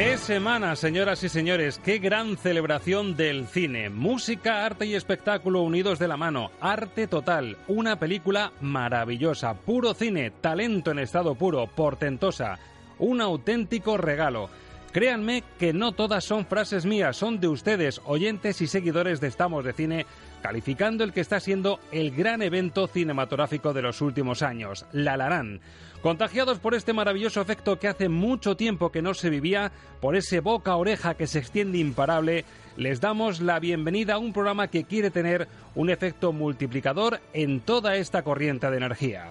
¡Qué semana, señoras y señores! ¡Qué gran celebración del cine! Música, arte y espectáculo unidos de la mano. Arte total. Una película maravillosa. Puro cine. Talento en estado puro. Portentosa. Un auténtico regalo. Créanme que no todas son frases mías, son de ustedes, oyentes y seguidores de Estamos de Cine, calificando el que está siendo el gran evento cinematográfico de los últimos años, La Larán. Contagiados por este maravilloso efecto que hace mucho tiempo que no se vivía, por ese boca a oreja que se extiende imparable, les damos la bienvenida a un programa que quiere tener un efecto multiplicador en toda esta corriente de energía.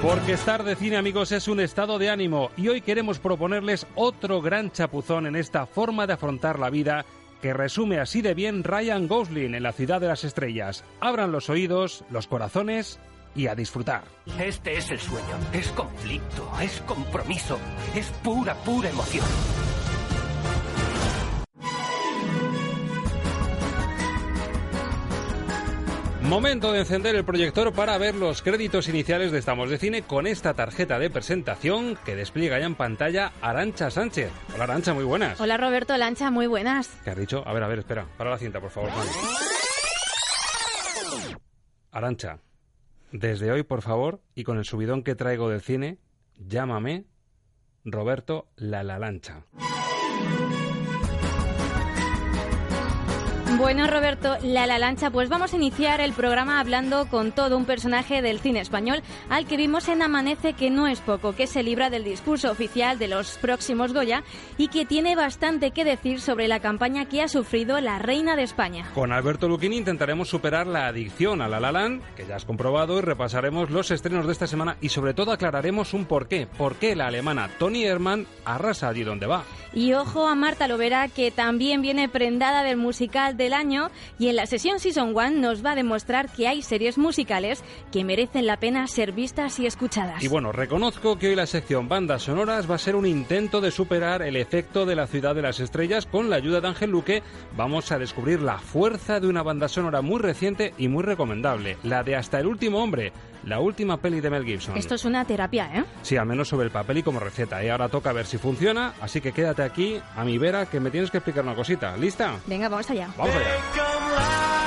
Porque estar de cine, amigos, es un estado de ánimo y hoy queremos proponerles otro gran chapuzón en esta forma de afrontar la vida que resume así de bien Ryan Gosling en La Ciudad de las Estrellas. Abran los oídos, los corazones y a disfrutar. Este es el sueño. Es conflicto, es compromiso, es pura, pura emoción. Momento de encender el proyector para ver los créditos iniciales de Estamos de Cine con esta tarjeta de presentación que despliega ya en pantalla Arancha Sánchez. Hola Arancha, muy buenas. Hola Roberto Lancha, muy buenas. ¿Qué has dicho? A ver, a ver, espera. Para la cinta, por favor. Arancha, desde hoy, por favor, y con el subidón que traigo del cine, llámame Roberto La La Lancha. Bueno, Roberto, la la lancha, pues vamos a iniciar el programa hablando con todo un personaje del cine español al que vimos en Amanece que no es poco, que se libra del discurso oficial de los próximos Goya y que tiene bastante que decir sobre la campaña que ha sufrido la reina de España. Con Alberto Luquini intentaremos superar la adicción a La La Land, que ya has comprobado, y repasaremos los estrenos de esta semana y sobre todo aclararemos un porqué. ¿Por qué la alemana Toni Hermann arrasa allí donde va? Y ojo a Marta Lovera, que también viene prendada del musical del año y en la sesión Season 1 nos va a demostrar que hay series musicales que merecen la pena ser vistas y escuchadas. Y bueno, reconozco que hoy la sección bandas sonoras va a ser un intento de superar el efecto de la ciudad de las estrellas. Con la ayuda de Ángel Luque vamos a descubrir la fuerza de una banda sonora muy reciente y muy recomendable, la de Hasta el último hombre, la última peli de Mel Gibson. Esto es una terapia, ¿eh? Sí, al menos sobre el papel y como receta. Y ahora toca ver si funciona, así que quédate aquí a mi vera que me tienes que explicar una cosita. ¿Lista? Venga, vamos allá. Vamos allá.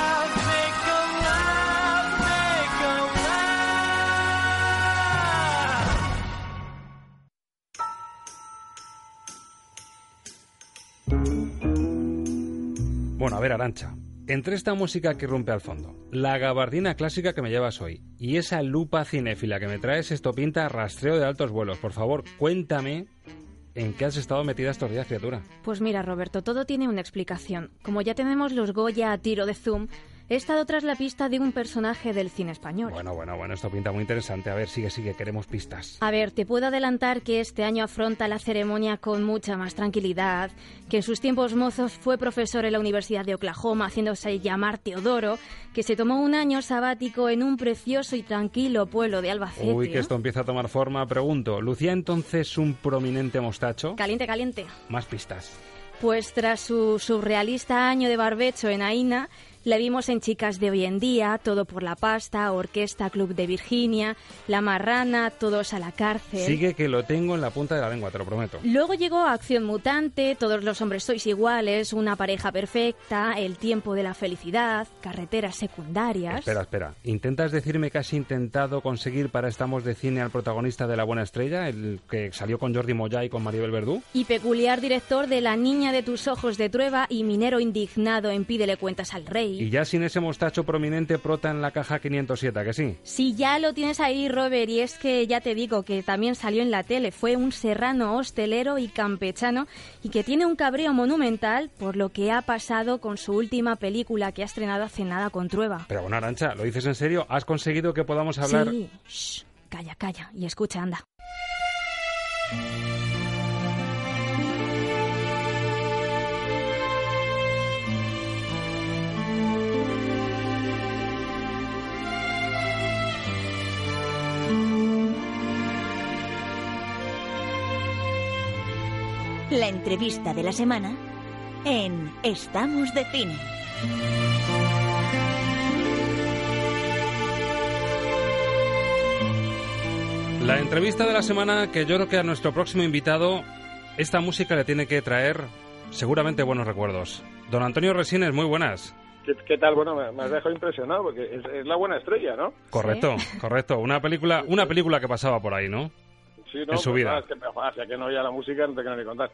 Bueno, a ver, Arancha. Entre esta música que rompe al fondo, la gabardina clásica que me llevas hoy y esa lupa cinéfila que me traes, esto pinta rastreo de altos vuelos. Por favor, cuéntame en qué has estado metida estos días, criatura. Pues mira, Roberto, todo tiene una explicación. Como ya tenemos los Goya a tiro de zoom, he estado tras la pista de un personaje del cine español. Bueno, bueno, bueno, esto pinta muy interesante. A ver, sigue, sigue, queremos pistas. A ver, te puedo adelantar que este año afronta la ceremonia con mucha más tranquilidad, que en sus tiempos mozos fue profesor en la Universidad de Oklahoma, haciéndose llamar Teodoro, que se tomó un año sabático en un precioso y tranquilo pueblo de Albacete. Uy, que esto empieza a tomar forma. Pregunto, ¿lucía entonces un prominente mostacho? Caliente, caliente. Más pistas. Pues tras su surrealista año de barbecho en Aina, la vimos en Chicas de hoy en día, Todo por la pasta, Orquesta Club de Virginia, La Marrana, Todos a la cárcel. Sigue que lo tengo en la punta de la lengua, te lo prometo. Luego llegó Acción Mutante, Todos los hombres sois iguales, Una pareja perfecta, El tiempo de la felicidad, Carreteras secundarias. Espera, espera. ¿Intentas decirme que has intentado conseguir para Estamos de Cine al protagonista de La Buena Estrella, el que salió con Jordi Moya y con Maribel Verdú? Y peculiar director de La niña de tus ojos de Trueba y minero indignado en Pídele cuentas al rey. Y ya sin ese mostacho prominente prota en la caja 507, ¿que sí? Sí, ya lo tienes ahí, Robert, y es que ya te digo que también salió en la tele. Fue un serrano hostelero y campechano y que tiene un cabreo monumental por lo que ha pasado con su última película que ha estrenado hace nada con Trueba. Pero bueno, Arancha, ¿lo dices en serio? ¿Has conseguido que podamos hablar? Sí, Shh, calla, calla y escucha, anda. La entrevista de la semana en Estamos de Cine. La entrevista de la semana que yo creo que a nuestro próximo invitado esta música le tiene que traer seguramente buenos recuerdos. Don Antonio Resines, muy buenas. ¿Qué, qué tal? Bueno, me, me has dejado impresionado porque es, es la buena estrella, ¿no? Correcto, correcto. Una película, una película que pasaba por ahí, ¿no? Sí, no, En su pues vida. nada, es que, hacia que no oía la música no te quiero ni contar.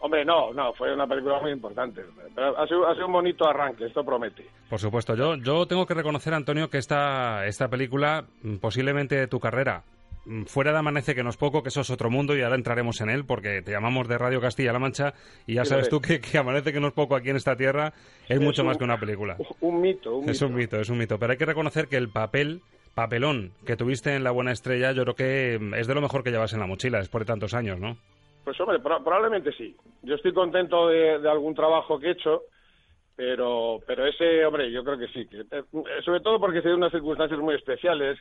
Hombre, no, no, fue una película muy importante. Pero ha sido, ha sido un bonito arranque, esto promete. Por supuesto, yo, yo tengo que reconocer, Antonio, que esta, esta película, mm, posiblemente de tu carrera, mm, fuera de Amanece, que no es poco, que eso es otro mundo y ahora entraremos en él, porque te llamamos de Radio Castilla-La Mancha y ya Sí, sabes tú que, que Amanece, que no es poco aquí en esta tierra, es, Es mucho un- más que una película. Un mito, un Es mito. un mito, es un mito. Pero hay que reconocer que el papel, papelón que tuviste en La Buena Estrella, yo creo que mm, es de lo mejor que llevas en la mochila después de tantos años, ¿no? Pues hombre, pro- probablemente sí. Yo estoy contento de, algún trabajo que he hecho, pero pero ese, hombre, yo creo que sí. que- eh, sobre todo porque se dio unas circunstancias muy especiales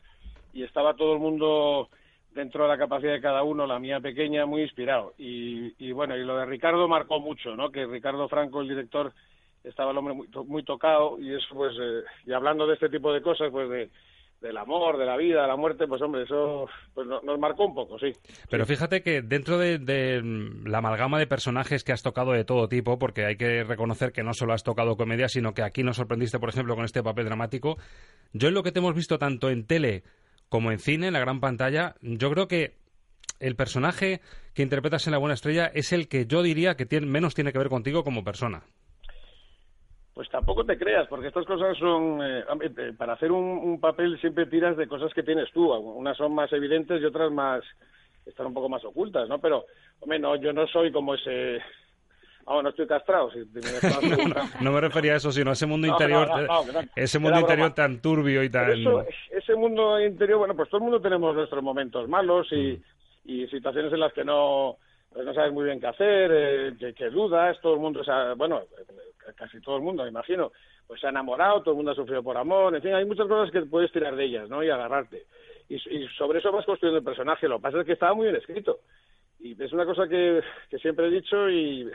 y estaba todo el mundo dentro de la capacidad de cada uno, la mía pequeña, muy inspirado. Y, y bueno, y lo de Ricardo marcó mucho, ¿no? Que Ricardo Franco, el director, estaba el hombre muy, muy tocado y eso, pues, eh, y hablando de este tipo de cosas, pues de del amor, de la vida, de la muerte, pues hombre, eso pues no- nos marcó un poco, sí. Pero fíjate que dentro de, de, mm, la amalgama de personajes que has tocado de todo tipo, porque hay que reconocer que no solo has tocado comedia, sino que aquí nos sorprendiste, por ejemplo, con este papel dramático, yo en lo que te hemos visto tanto en tele como en cine, en la gran pantalla, yo creo que el personaje que interpretas en La Buena Estrella es el que yo diría que tiene, menos tiene que ver contigo como persona. Pues tampoco te creas, porque estas cosas son, eh, eh, para hacer un, un papel siempre tiras de cosas que tienes tú, unas son más evidentes y otras más, están un poco más ocultas, ¿no? Pero, hombre, no, yo no soy como ese, vamos, no estoy castrado, si me no, no, me refería a eso, sino a ese mundo No, interior, no, ese mundo interior broma. tan turbio y tan... Eso, ese mundo interior, bueno, pues todo el mundo tenemos nuestros momentos malos y, y situaciones en las que no, pues no sabes muy bien qué hacer, eh, que, que dudas, todo el mundo, o sea, bueno, casi todo el mundo, me imagino, pues se ha enamorado, todo el mundo ha sufrido por amor, en fin, hay muchas cosas que puedes tirar de ellas, ¿no? Y agarrarte. Y, sobre eso vas construyendo el personaje, lo que pasa es que estaba muy bien escrito. Y es una cosa que, que siempre he dicho y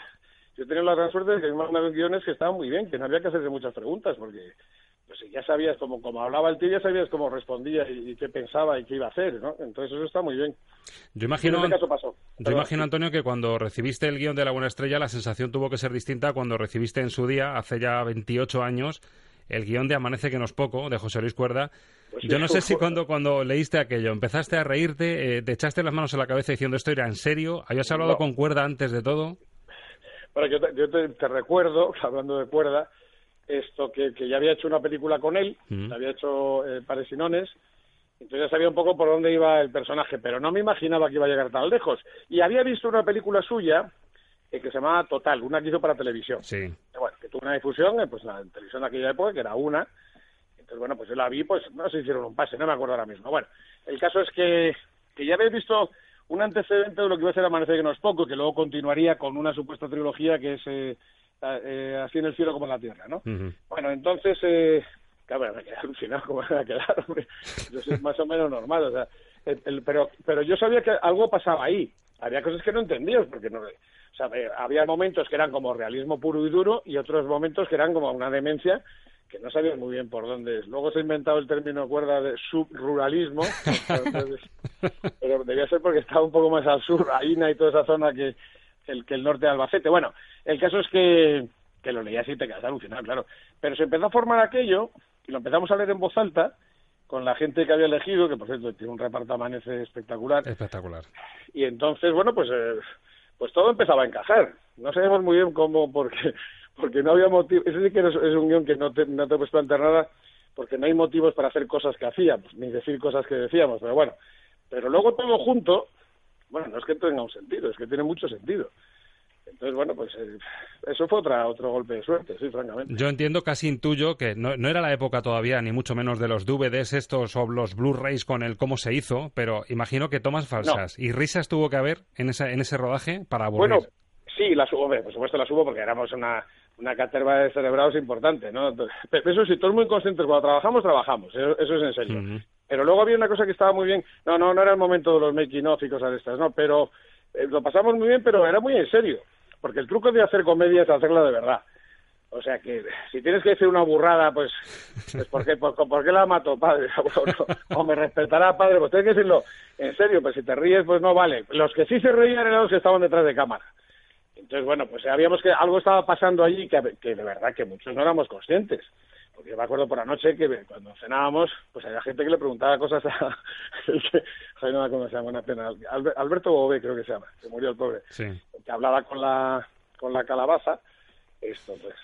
yo he tenido la gran suerte de que me han guiones que estaban muy bien, que no había que hacerse muchas preguntas, porque pues ya sabías, como, como hablaba el tío, ya sabías cómo respondía y, y qué pensaba y qué iba a hacer, ¿no? Entonces eso está muy bien. Yo imagino, En este caso pasó. yo imagino, Antonio, que cuando recibiste el guion de La Buena Estrella, la sensación tuvo que ser distinta cuando recibiste en su día, hace ya 28 años, el guion de Amanece que no es poco, de José Luis Cuerda. Pues sí, yo no sé si cuando, cuando leíste aquello, empezaste a reírte, eh, te echaste las manos en la cabeza diciendo esto era en serio, ¿habías hablado No. con Cuerda antes de todo? Bueno, yo, te, yo te, te recuerdo, hablando de cuerda, esto que, que ya había hecho una película con él, Mm. había hecho eh, Paresinones, entonces ya sabía un poco por dónde iba el personaje, pero no me imaginaba que iba a llegar tan lejos. Y había visto una película suya eh, que se llamaba Total, una que hizo para televisión. Sí. Que, bueno, que tuvo una difusión, eh, pues en la televisión de aquella época, que era una, Entonces, bueno, pues yo la vi, pues no se hicieron un pase, no me acuerdo ahora mismo. Bueno, el caso es que, que ya habéis visto un antecedente de lo que iba a ser Amanecer que no es poco, que luego continuaría con una supuesta trilogía que es eh, eh, Así en el cielo como en la tierra, ¿no? Bueno, entonces, eh, claro, me quedé alucinado cómo me a quedar, hombre. Yo soy más o menos normal, o sea, el, pero, pero yo sabía que algo pasaba ahí. Había cosas que no entendía, porque no... O sea, había momentos que eran como realismo puro y duro y otros momentos que eran como una demencia que no sabía muy bien por dónde es. Luego se ha inventado el término cuerda de subruralismo, pero debía ser porque estaba un poco más al sur, Aina y toda esa zona que el, que el norte de Albacete. Bueno, el caso es que, que lo leías y te quedas alucinado, claro. Pero se empezó a formar aquello y lo empezamos a leer en voz alta con la gente que había elegido, que por cierto tiene un reparto amanece espectacular. Espectacular. Y entonces, bueno, pues, eh, pues todo empezaba a encajar. No sabemos muy bien cómo, porque porque no había motivo. Ese sí que es, un guion que no te, no te puedes plantear nada, porque no hay motivos para hacer cosas que hacíamos, ni decir cosas que decíamos, pero bueno. Pero luego todo junto, bueno, no es que tenga un sentido, es que tiene mucho sentido. Entonces, bueno, pues eh, eso fue otra, otro golpe de suerte, sí, francamente. Yo entiendo, casi intuyo, que no, no, era la época todavía, ni mucho menos de los DVDs estos o los Blu-rays con el cómo se hizo, pero imagino que tomas falsas y risas tuvo que haber en, esa, en ese rodaje para aburrir. Bueno, sí, las hubo, por supuesto las hubo porque éramos una, una caterva de cerebrados importante, ¿no? Eso sí, todos muy conscientes, cuando trabajamos, trabajamos, eso, es en serio. Pero luego había una cosa que estaba muy bien, no, no, no era el momento de los making of y cosas de estas, no, pero eh, lo pasamos muy bien, pero era muy en serio, porque el truco de hacer comedia es hacerla de verdad. O sea que si tienes que decir una burrada, pues, pues ¿por, qué, por, qué la mato, padre? O, me respetará, padre, pues tienes que decirlo en serio, pues si te ríes, pues no vale. Los que sí se reían eran los que estaban detrás de cámara. Entonces, bueno, pues sabíamos que algo estaba pasando allí que, que de verdad que muchos no éramos conscientes. Porque yo me acuerdo por la noche que cuando cenábamos, pues había gente que le preguntaba cosas a... Ay, no cómo se llama, una pena. Alberto Bobé creo que se llama, que murió el pobre. Que hablaba con la, con la calabaza. Esto, pues,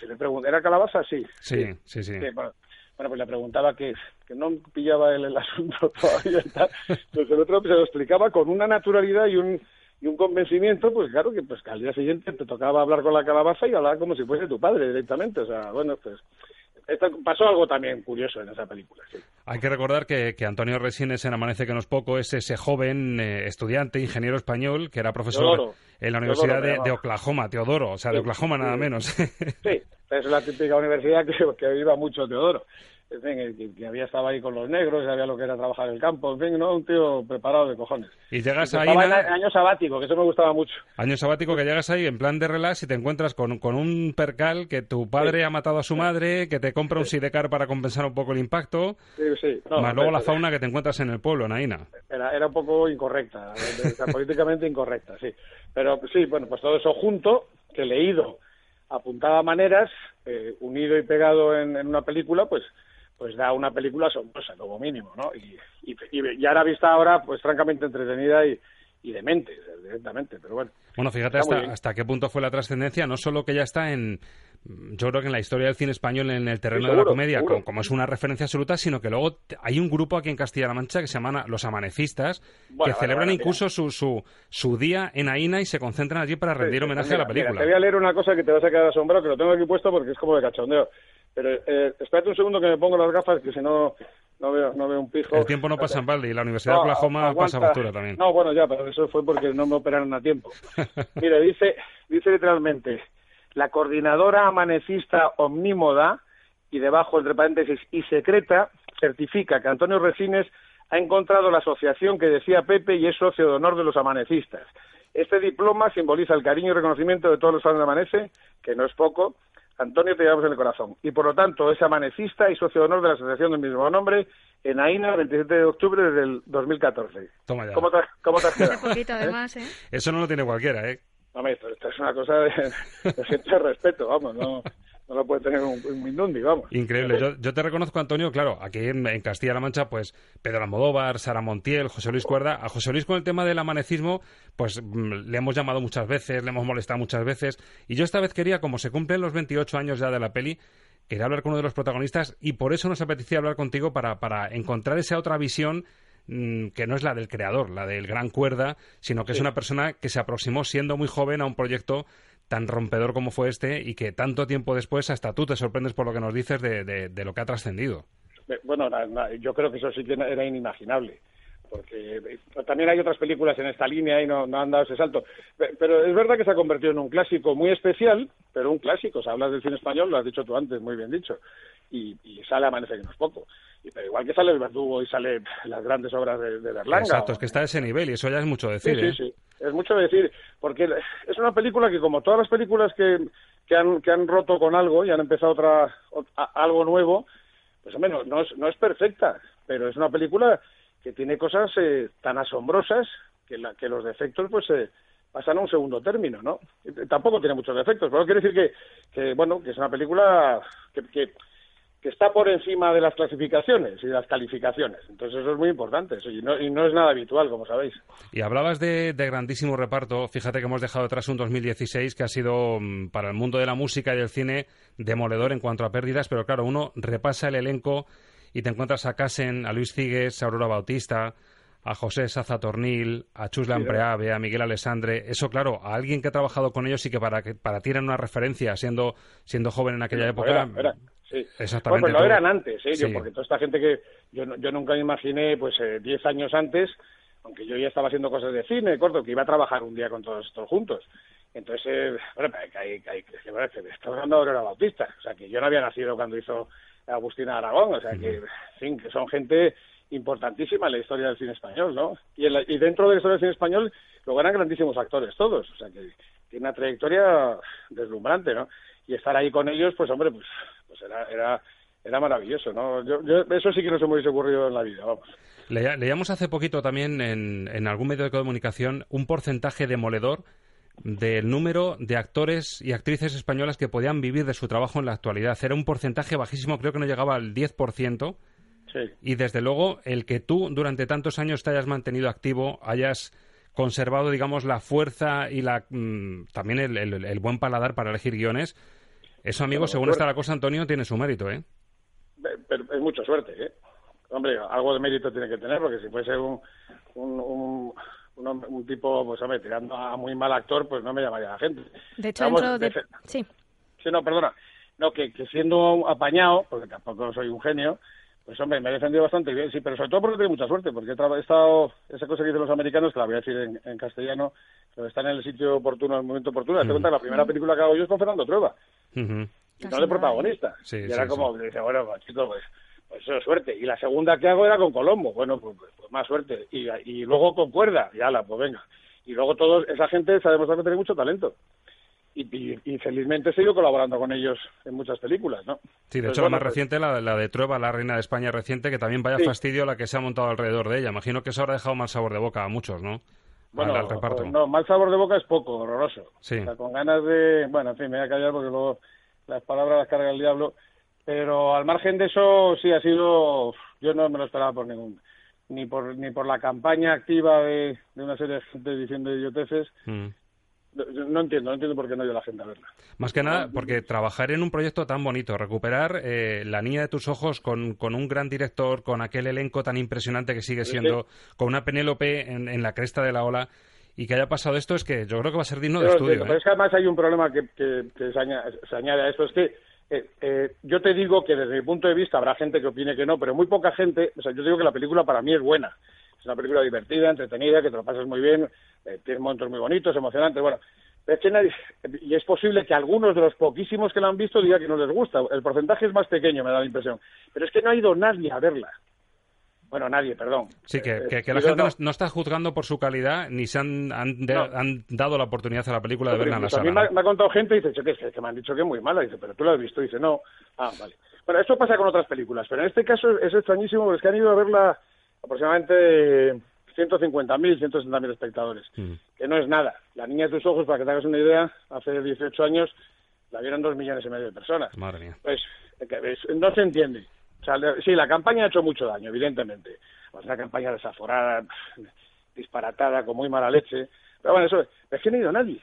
si le pregunté, ¿era calabaza? Sí. Sí, sí, sí. bueno, pues le preguntaba que, que no pillaba él el asunto todavía y tal. Pues el otro se lo explicaba con una naturalidad y un y un convencimiento, pues claro que pues al día siguiente te tocaba hablar con la calabaza y hablar como si fuese tu padre directamente. O sea, bueno, pues pasó algo también curioso en esa película. Sí. Hay que recordar que, que, Antonio Resines en Amanece que no es poco es ese joven eh, estudiante, ingeniero español, que era profesor en la Universidad de, Oklahoma, Teodoro, o sea, de Oklahoma nada menos. sí, es la típica universidad que, que iba mucho Teodoro en fin, que, había estado ahí con los negros, sabía lo que era trabajar en el campo, en fin, ¿no? Un tío preparado de cojones. Y llegas ahí... En año sabático, que eso me gustaba mucho. Año sabático que llegas ahí en plan de relax y te encuentras con, con un percal que tu padre ha matado a su madre, que te compra un sidecar para compensar un poco el impacto, sí, sí. más luego la fauna que te encuentras en el pueblo, en Aina. Era, era un poco incorrecta, políticamente incorrecta, sí. Pero sí, bueno, pues todo eso junto, que leído apuntaba maneras, eh, unido y pegado en, en una película, pues pues da una película asombrosa, como mínimo, ¿no? Y, y, y ahora vista ahora, pues francamente entretenida y, y demente, directamente, pero bueno. Bueno, fíjate hasta, hasta qué punto fue la trascendencia, no solo que ya está en, yo creo que en la historia del cine español en el terreno de la comedia, como, es una referencia absoluta, sino que luego hay un grupo aquí en Castilla-La Mancha que se llaman Los Amanecistas, que celebran incluso su, su, su, día en Aina y se concentran allí para rendir homenaje a la película. te voy a leer una cosa que te vas a quedar asombrado, que lo tengo aquí puesto porque es como de cachondeo. Pero eh, espérate un segundo que me pongo las gafas, que si no, no veo, no veo un pijo. El tiempo no pasa en balde y la Universidad de Oklahoma pasa factura también. No, bueno, ya, pero eso fue porque no me operaron a tiempo. Mire, dice, dice literalmente, la coordinadora amanecista omnímoda, y debajo, entre paréntesis, y secreta, certifica que Antonio Resines ha encontrado la asociación que decía Pepe y es socio de honor de los amanecistas. Este diploma simboliza el cariño y reconocimiento de todos los fans de Amanece, que no es poco, Antonio te llevamos en el corazón. Y por lo tanto es amanecista y socio de honor de la asociación del mismo nombre en AINA el 27 de octubre del 2014. Toma ya. ¿Cómo te, cómo te has quedado? poquito además, ¿eh? Eso no lo tiene cualquiera, ¿eh? No, esto, esto es una cosa de, de respeto, vamos, no no lo puede tener un, Mindundi, vamos. Increíble. Yo, yo, te reconozco, Antonio, claro, aquí en, Castilla-La Mancha, pues Pedro Almodóvar, Sara Montiel, José Luis Cuerda. A José Luis con el tema del amanecismo, pues mm, le hemos llamado muchas veces, le hemos molestado muchas veces. Y yo esta vez quería, como se cumplen los 28 años ya de la peli, quería hablar con uno de los protagonistas y por eso nos apetecía hablar contigo para, para encontrar esa otra visión mm, que no es la del creador, la del gran cuerda, sino que es una persona que se aproximó siendo muy joven a un proyecto tan rompedor como fue este y que tanto tiempo después hasta tú te sorprendes por lo que nos dices de, de, lo que ha trascendido. Eh, bueno, yo creo que eso sí que era inimaginable porque eh, también hay otras películas en esta línea y no, han dado ese salto. Pero es verdad que se ha convertido en un clásico muy especial, pero un clásico. O sea, hablas del cine español, lo has dicho tú antes, muy bien dicho. Y, sale Amanece que no es poco. Y, pero igual que sale El Verdugo y sale las grandes obras de, de Berlanga. Exacto, es que está a ese nivel y eso ya es mucho decir. Sí, sí, ¿eh? sí. Es mucho decir, porque es una película que, como todas las películas que, que, han, que han roto con algo y han empezado otra, algo nuevo, pues hombre, no, es, no es perfecta, pero es una película que tiene cosas eh, tan asombrosas que, la, que los defectos pues eh, pasan a un segundo término, ¿no? Tampoco tiene muchos defectos, pero quiere decir que, que bueno, que es una película que, que, está por encima de las clasificaciones y de las calificaciones. Entonces eso es muy importante y, no, y no es nada habitual, como sabéis. Y hablabas de, de, grandísimo reparto. Fíjate que hemos dejado atrás un 2016 que ha sido mm, para el mundo de la música y del cine demoledor en cuanto a pérdidas, pero claro, uno repasa el elenco y te encuentras a Casen, a Luis Cigues, a Aurora Bautista, a José Saza Tornil, a Chus Lampreave, a Miguel Alessandre. Eso, claro, a alguien que ha trabajado con ellos y que para, que, para ti eran una referencia siendo, siendo joven en aquella época. Sí. Exactamente. Bueno, pues lo eran antes, ¿eh? porque toda esta gente que yo, yo nunca me imaginé, pues 10 eh, años antes, aunque yo ya estaba haciendo cosas de cine, corto, que iba a trabajar un día con todos estos juntos. Entonces, eh, bueno, que, hay, que, hay, que, estamos hablando de Aurora Bautista, o sea, que yo no había nacido cuando hizo Agustina Aragón, o sea que, que son gente importantísima en la historia del cine español, ¿no? Y, y dentro de la historia del cine español lo ganan grandísimos actores todos, o sea que tiene una trayectoria deslumbrante, ¿no? Y estar ahí con ellos, pues hombre, pues, pues era, era, era maravilloso, ¿no? Yo, eso sí que no se me hubiese ocurrido en la vida, vamos. leíamos hace poquito también en, en algún medio de comunicación un porcentaje demoledor del número de actores y actrices españolas que podían vivir de su trabajo en la actualidad. Era un porcentaje bajísimo, creo que no llegaba al 10%. Sí. Y desde luego, el que tú durante tantos años te hayas mantenido activo, hayas conservado, digamos, la fuerza y la, mm, también el, buen paladar para elegir guiones, eso, amigo, según está la cosa, Antonio, tiene su mérito, ¿eh? Pero es mucha suerte, ¿eh? Hombre, algo de mérito tiene que tener, porque si fuese un, un, tipo, pues hombre, tirando a muy mal actor, pues no me llamaría la gente. De hecho, dentro de... Sí. Sí, no, perdona. No, que, que siendo apañado, porque tampoco soy un genio, pues hombre, me he defendido bastante bien, sí, pero sobre todo porque tengo mucha suerte, porque he, estado, esa cosa que dicen los americanos, que la voy a decir en, castellano, pero están en el sitio oportuno, en el momento oportuno. Te cuenta la primera película que hago yo es con Fernando Trueba, y no de protagonista. y era como, dice, bueno, pues, chico, pues pues eso es suerte. Y la segunda que hago era con Colombo, bueno, pues, pues, pues más suerte. Y, y, luego con Cuerda, y ala, pues venga. Y luego todos, esa gente se ha demostrado que tiene mucho talento. Y, y, felizmente he seguido colaborando con ellos en muchas películas, ¿no? Sí, de hecho la más reciente, la, la, de Trueba, la reina de España reciente, que también vaya fastidio la que se ha montado alrededor de ella. Imagino que eso habrá dejado mal sabor de boca a muchos, ¿no? Bueno, no, mal sabor de boca es poco, horroroso. Sí. O sea, con ganas de... Bueno, en fin, me voy a callar porque luego las palabras las carga el diablo. Pero al margen de eso, sí ha sido, yo no me lo esperaba por ningún, ni por ni por la campaña activa de, una serie de gente diciendo idioteces. Mm. No, entiendo, no entiendo por qué no ido la gente a verla. Más que nada, porque trabajar en un proyecto tan bonito, recuperar eh, La Niña de tus Ojos con, con, un gran director, con aquel elenco tan impresionante que sigue siendo, con una Penélope en, la cresta de la ola, y que haya pasado esto, es que yo creo que va a ser digno de estudio. ¿eh? es que además hay un problema que, que, se, añade, se, añade, a esto, es que eh, eh, yo te digo que desde mi punto de vista habrá gente que opine que no, pero muy poca gente, o sea, yo digo que la película para mí es buena. Es una película divertida, entretenida, que te lo pasas muy bien, eh, tiene momentos muy bonitos, emocionantes, bueno. Es que y es posible que algunos de los poquísimos que la han visto digan que no les gusta. El porcentaje es más pequeño, me da la impresión. Pero es que no ha ido nadie a verla. Bueno, nadie, perdón. Sí, que, la gente no. está juzgando por su calidad ni se han, dado la oportunidad a la película de verla en la sala. A mí me, ha contado gente y dice, que, que me han dicho que es muy mala. Dice, pero tú la has visto. dice, no. Ah, vale. Bueno, esto pasa con otras películas, pero en este caso es extrañísimo porque es que han ido a verla aproximadamente 150.000, 160.000 espectadores, mm. que no es nada. La niña de tus ojos, para que te hagas una idea, hace 18 años la vieron dos millones y medio de personas. Madre mía. Pues no se entiende sí, la campaña ha hecho mucho daño, evidentemente. Una campaña desaforada, disparatada, con muy mala leche. Pero bueno, eso es que no ha ido nadie.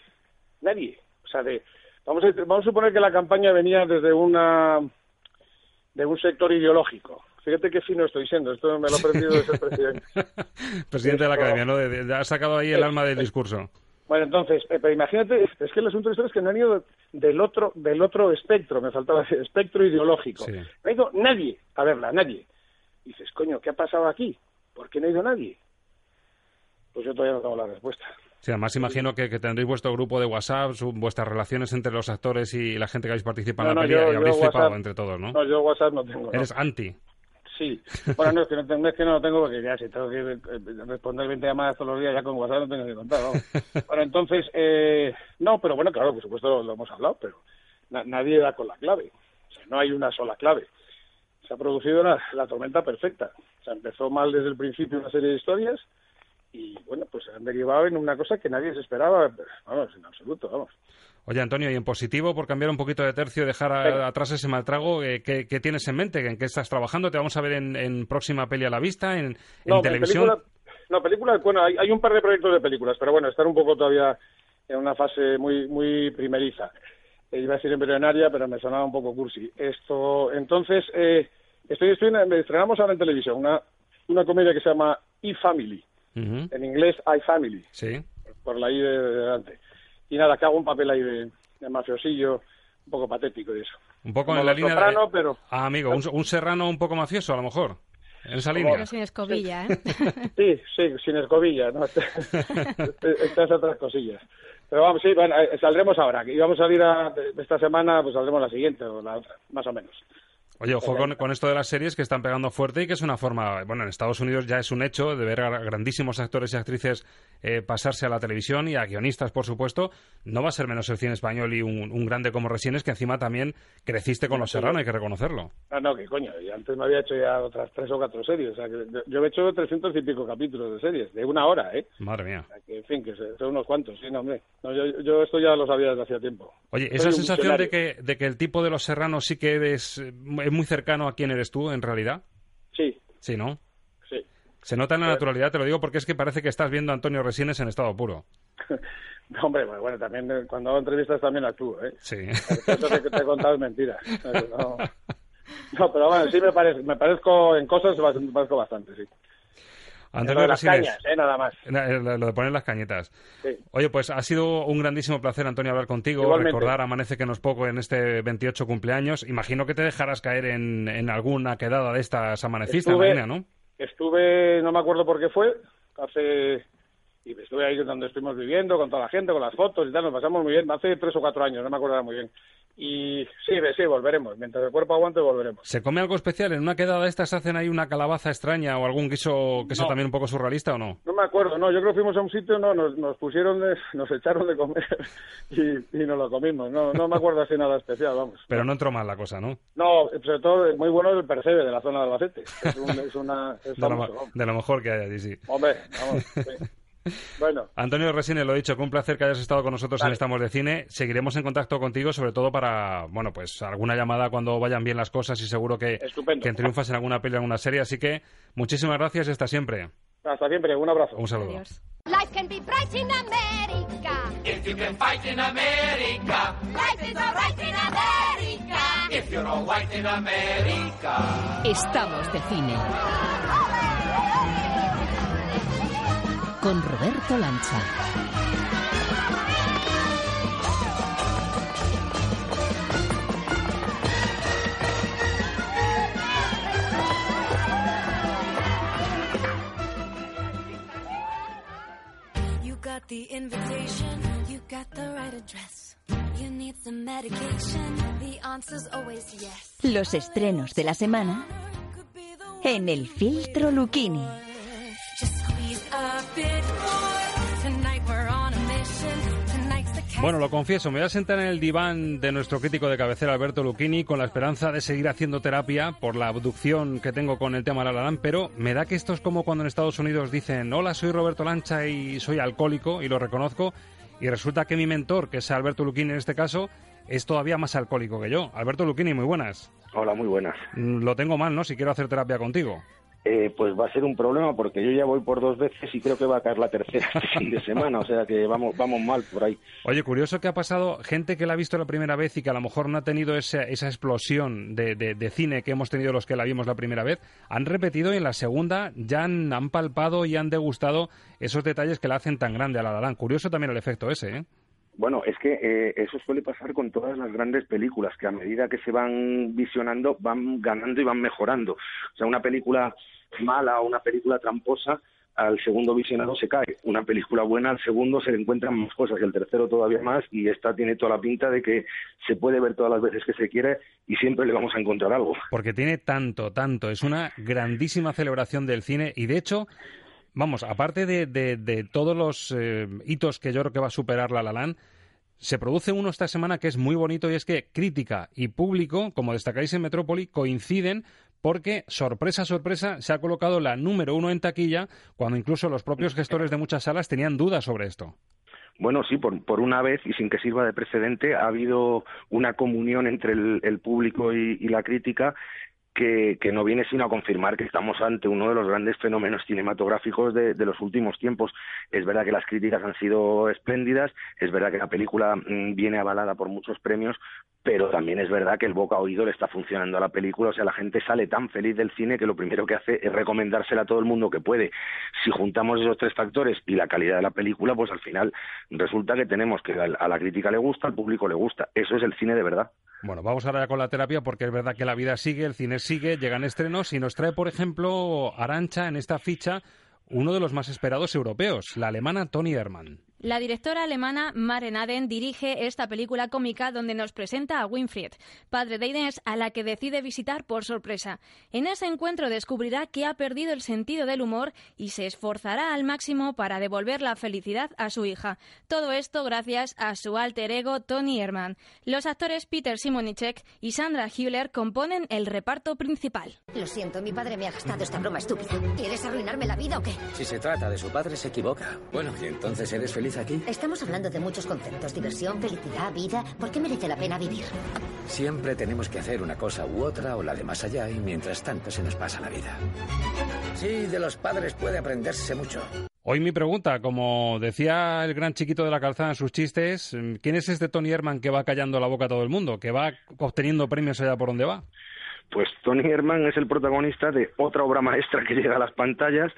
Nadie. O sea, de, vamos, a, vamos a suponer que la campaña venía desde una de un sector ideológico. Fíjate qué fino estoy siendo. Esto me lo he aprendido de ser presidente. presidente de la Academia, ¿no? ha sacado ahí el alma del discurso. Bueno, entonces, eh, pero imagínate, es que el asunto de es que no han ido del otro, del otro espectro, me faltaba decir, espectro ideológico. No ha ido nadie a verla, nadie. Y dices, coño, ¿qué ha pasado aquí? ¿Por qué no ha ido nadie? Pues yo todavía no tengo la respuesta. Sí, además imagino que, tendréis vuestro grupo de WhatsApp, vuestras relaciones entre los actores y la gente que habéis participado en la película y habréis flipado entre todos, ¿no? No, yo WhatsApp no tengo. Eres anti. Sí. Bueno, no es, que no, tengo, es que no lo tengo porque ya si tengo que eh, responder 20 llamadas todos los días ya con WhatsApp no tengo que contar. Bueno, entonces, eh, no, pero bueno, claro, por supuesto lo, hemos hablado, pero nadie da con la clave. O sea, no hay una sola clave. Se ha producido la, la tormenta perfecta. O sea, empezó mal desde el principio una serie de historias y bueno, pues han derivado en una cosa que nadie se esperaba, vamos, en absoluto, vamos. Oye, Antonio, y en positivo, por cambiar un poquito de tercio y dejar atrás ese maltrago, eh, ¿qué, tienes en mente? ¿En qué estás trabajando? ¿Te vamos a ver en, próxima peli a la vista, en, televisión? Película, no, películas, bueno, hay, un par de proyectos de películas, pero bueno, estar un poco todavía en una fase muy muy primeriza. Eh, iba a decir embrionaria, pero me sonaba un poco cursi. Esto, entonces, eh, estoy, estoy, estrenamos ahora en televisión una, una comedia que se llama E-Family en inglés iFamily, sí. por la I de, delante. Y nada, que hago un papel ahí de, mafiosillo, un poco patético y eso. Un poco en la línea de... pero... Ah, amigo, un, serrano un poco mafioso, a lo mejor. En esa línea. Pero sin escobilla, ¿eh? Sí, sí, sin escobilla, ¿no? Estas otras cosillas. Pero vamos, sí, bueno, eh, saldremos ahora. Y vamos a salir a, esta semana, pues saldremos la siguiente o la otra, más o menos. Oye, ojo con, esto de las series que están pegando fuerte y que es una forma, bueno, en Estados Unidos ya es un hecho de ver a grandísimos actores y actrices eh, pasarse a la televisión y a guionistas, por supuesto. No va a ser menos el cine español y un, grande como Resines, que encima también creciste con Los Serrano, hay que reconocerlo. Ah, no, que coño, antes me había hecho ya otras tres o cuatro series. O sea, que yo he hecho trescientos y pico capítulos de series, de una hora, ¿eh? Madre mía. que, en fin, que son unos cuantos, sí, no, hombre. yo, esto ya lo sabía desde hacía tiempo. Oye, esa sensación de que, de que el tipo de Los Serranos sí que es, es muy cercano a quién eres tú, en realidad. Sí. Sí, ¿no? Sí. Se nota en la naturalidad, te lo digo porque es que parece que estás viendo a Antonio Resines en estado puro. hombre, bueno, también eh, cuando hago entrevistas también actúo, ¿eh? Sí. Eso que te he contado es mentira. No, pero bueno, sí me, parece, me parezco en cosas, me parezco bastante, sí. Antonio lo de cañas, ¿eh? nada más. Lo de poner las cañetas. Oye, pues ha sido un grandísimo placer, Antonio, hablar contigo. Recordar Amanece que nos poco en este 28 cumpleaños. Imagino que te dejarás caer en, en alguna quedada de estas amanecista estuve, ¿no? Estuve, no me acuerdo por qué fue, hace... Y estuve ahí donde estuvimos viviendo, con toda la gente, con las fotos y tal, nos pasamos muy bien. Hace tres o cuatro años, no me acuerdo muy bien. Y sí, sí, volveremos. Mientras el cuerpo aguante, volveremos. ¿Se come algo especial? ¿En una quedada de estas hacen ahí una calabaza extraña o algún guiso que sea también un poco surrealista o no? No me acuerdo, no. Yo creo que fuimos a un sitio, no, nos, nos pusieron, nos echaron de comer y, y, nos lo comimos. No, no me acuerdo así nada especial, vamos. Pero no entró mal la cosa, ¿no? No, sobre todo muy bueno el percebe de la zona de Albacete. Es, es una... de, lo, mejor que hay allí, sí. Hombre, vamos, sí. Bueno. Antonio Resine, lo he dicho, que un placer que hayas estado con nosotros en Estamos de Cine. Seguiremos en contacto contigo, sobre todo para, bueno, pues alguna llamada cuando vayan bien las cosas y seguro que, que triunfas en alguna peli, en alguna serie. Así que muchísimas gracias y hasta siempre. Hasta siempre, un abrazo. Un saludo. Life can be bright in America. If you can fight in America. Life is alright in America. If you're all white in America. Estamos de cine. Con Roberto Lancha. You got the invitation, you got the right address. You need some medication, the answer's always yes. Los estrenos de la semana en el filtro Lucchini. Bueno, lo confieso, me voy a sentar en el diván de nuestro crítico de cabecera, Alberto Lucchini, con la esperanza de seguir haciendo terapia por la abducción que tengo con el tema La pero me da que esto es como cuando en Estados Unidos dicen, hola, soy Roberto Lancha y soy alcohólico, y lo reconozco, y resulta que mi mentor, que es Alberto Lucchini en este caso, es todavía más alcohólico que yo. Alberto Lucchini, muy buenas. Hola, muy buenas. Mm, lo tengo mal, ¿no? Si quiero hacer terapia contigo. Eh, pues va a ser un problema porque yo ya voy por dos veces y creo que va a caer la tercera este fin de semana, o sea que vamos, vamos mal por ahí. Oye, curioso que ha pasado gente que la ha visto la primera vez y que a lo mejor no ha tenido esa, esa explosión de, de, cine que hemos tenido los que la vimos la primera vez, han repetido y en la segunda ya han, palpado y han degustado esos detalles que la hacen tan grande a la Dalán. Curioso también el efecto ese, ¿eh? Bueno, es que eh, eso suele pasar con todas las grandes películas, que a medida que se van visionando van ganando y van mejorando. O sea, una película mala o una película tramposa, al segundo visionado se cae. Una película buena, al segundo se le encuentran más cosas y al tercero todavía más y esta tiene toda la pinta de que se puede ver todas las veces que se quiere y siempre le vamos a encontrar algo. Porque tiene tanto, tanto. Es una grandísima celebración del cine y de hecho vamos, aparte de, de, todos los eh, hitos que yo creo que va a superar La La se produce uno esta semana que es muy bonito y es que crítica y público, como destacáis en Metrópoli, coinciden porque, sorpresa, sorpresa, se ha colocado la número uno en taquilla cuando incluso los propios gestores de muchas salas tenían dudas sobre esto. Bueno, sí, por, por, una vez y sin que sirva de precedente, ha habido una comunión entre el, público y, la crítica que, no viene sino a confirmar que estamos ante uno de los grandes fenómenos cinematográficos de, los últimos tiempos. Es verdad que las críticas han sido espléndidas, es verdad que la película mm, viene avalada por muchos premios, pero también es verdad que el boca a oído le está funcionando a la película, o sea, la gente sale tan feliz del cine que lo primero que hace es recomendársela a todo el mundo que puede. Si juntamos esos tres factores y la calidad de la película, pues al final resulta que tenemos que a la crítica le gusta, al público le gusta. Eso es el cine de verdad. Bueno, vamos ahora con la terapia porque es verdad que la vida sigue, el cine sigue, llegan estrenos y nos trae, por ejemplo, Arancha en esta ficha uno de los más esperados europeos, la alemana Toni Hermann. La directora alemana Maren Aden dirige esta película cómica donde nos presenta a Winfried, padre de Inés, a la que decide visitar por sorpresa. En ese encuentro descubrirá que ha perdido el sentido del humor y se esforzará al máximo para devolver la felicidad a su hija. Todo esto gracias a su alter ego Tony Herman. Los actores Peter Simonicek y Sandra Hüller componen el reparto principal. Lo siento, mi padre me ha gastado esta broma estúpida. ¿Quieres arruinarme la vida o qué? Si se trata de su padre, se equivoca. Bueno, y entonces eres feliz aquí? Estamos hablando de muchos conceptos. Diversión, felicidad, vida. ¿Por qué merece la pena vivir? Siempre tenemos que hacer una cosa u otra o la de más allá y mientras tanto se nos pasa la vida. Sí, de los padres puede aprenderse mucho. Hoy mi pregunta, como decía el gran chiquito de la calzada en sus chistes, ¿quién es este Tony Herman que va callando la boca a todo el mundo, que va obteniendo premios allá por donde va? Pues Tony Herman es el protagonista de otra obra maestra que llega a las pantallas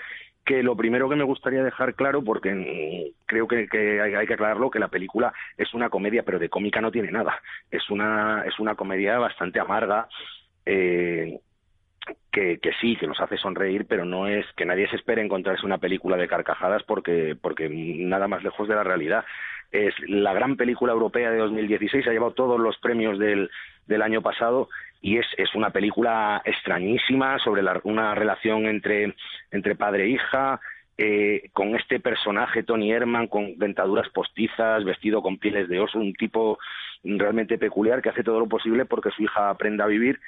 que lo primero que me gustaría dejar claro, porque creo que, hay, que aclararlo, que la película es una comedia, pero de cómica no tiene nada. Es una, es una comedia bastante amarga, eh, que, que, sí, que nos hace sonreír, pero no es que nadie se espere encontrarse una película de carcajadas porque, porque nada más lejos de la realidad. Es la gran película europea de 2016, ha llevado todos los premios del, del año pasado y es, es una película extrañísima sobre una relación entre, entre padre e hija, eh, con este personaje Tony Herman con dentaduras postizas, vestido con pieles de oso, un tipo realmente peculiar que hace todo lo posible porque su hija aprenda a vivir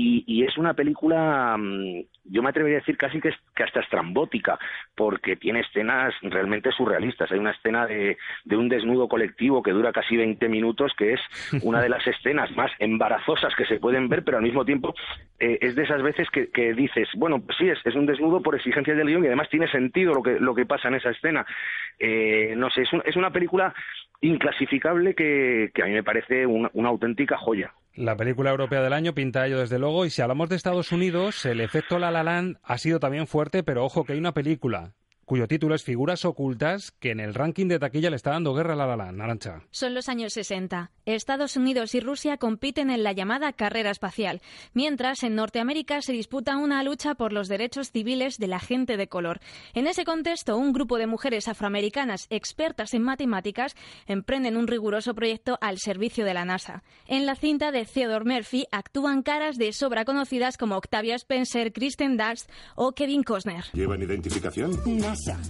y, es una película, mm, yo me atrevería a decir casi que, es, que hasta estrambótica, porque tiene escenas realmente surrealistas. Hay una escena de, de, un desnudo colectivo que dura casi 20 minutos, que es una de las escenas más embarazosas que se pueden ver, pero al mismo tiempo eh, es de esas veces que, que dices, bueno, pues sí, es, es, un desnudo por exigencias del guion y además tiene sentido lo que, lo que pasa en esa escena. Eh, no sé, es, es una película inclasificable que, que a mí me parece una, una auténtica joya. La película europea del año pinta ello desde luego y si hablamos de Estados Unidos, el efecto La La Land ha sido también fuerte, pero ojo que hay una película cuyo título es Figuras ocultas, que en el ranking de taquilla le está dando guerra a la la Narancha. Son los años 60. Estados Unidos y Rusia compiten en la llamada carrera espacial, mientras en Norteamérica se disputa una lucha por los derechos civiles de la gente de color. En ese contexto, un grupo de mujeres afroamericanas expertas en matemáticas emprenden un riguroso proyecto al servicio de la NASA. En la cinta de Theodore Murphy actúan caras de sobra conocidas como Octavia Spencer, Kristen Dunst o Kevin Costner. ¿Llevan identificación?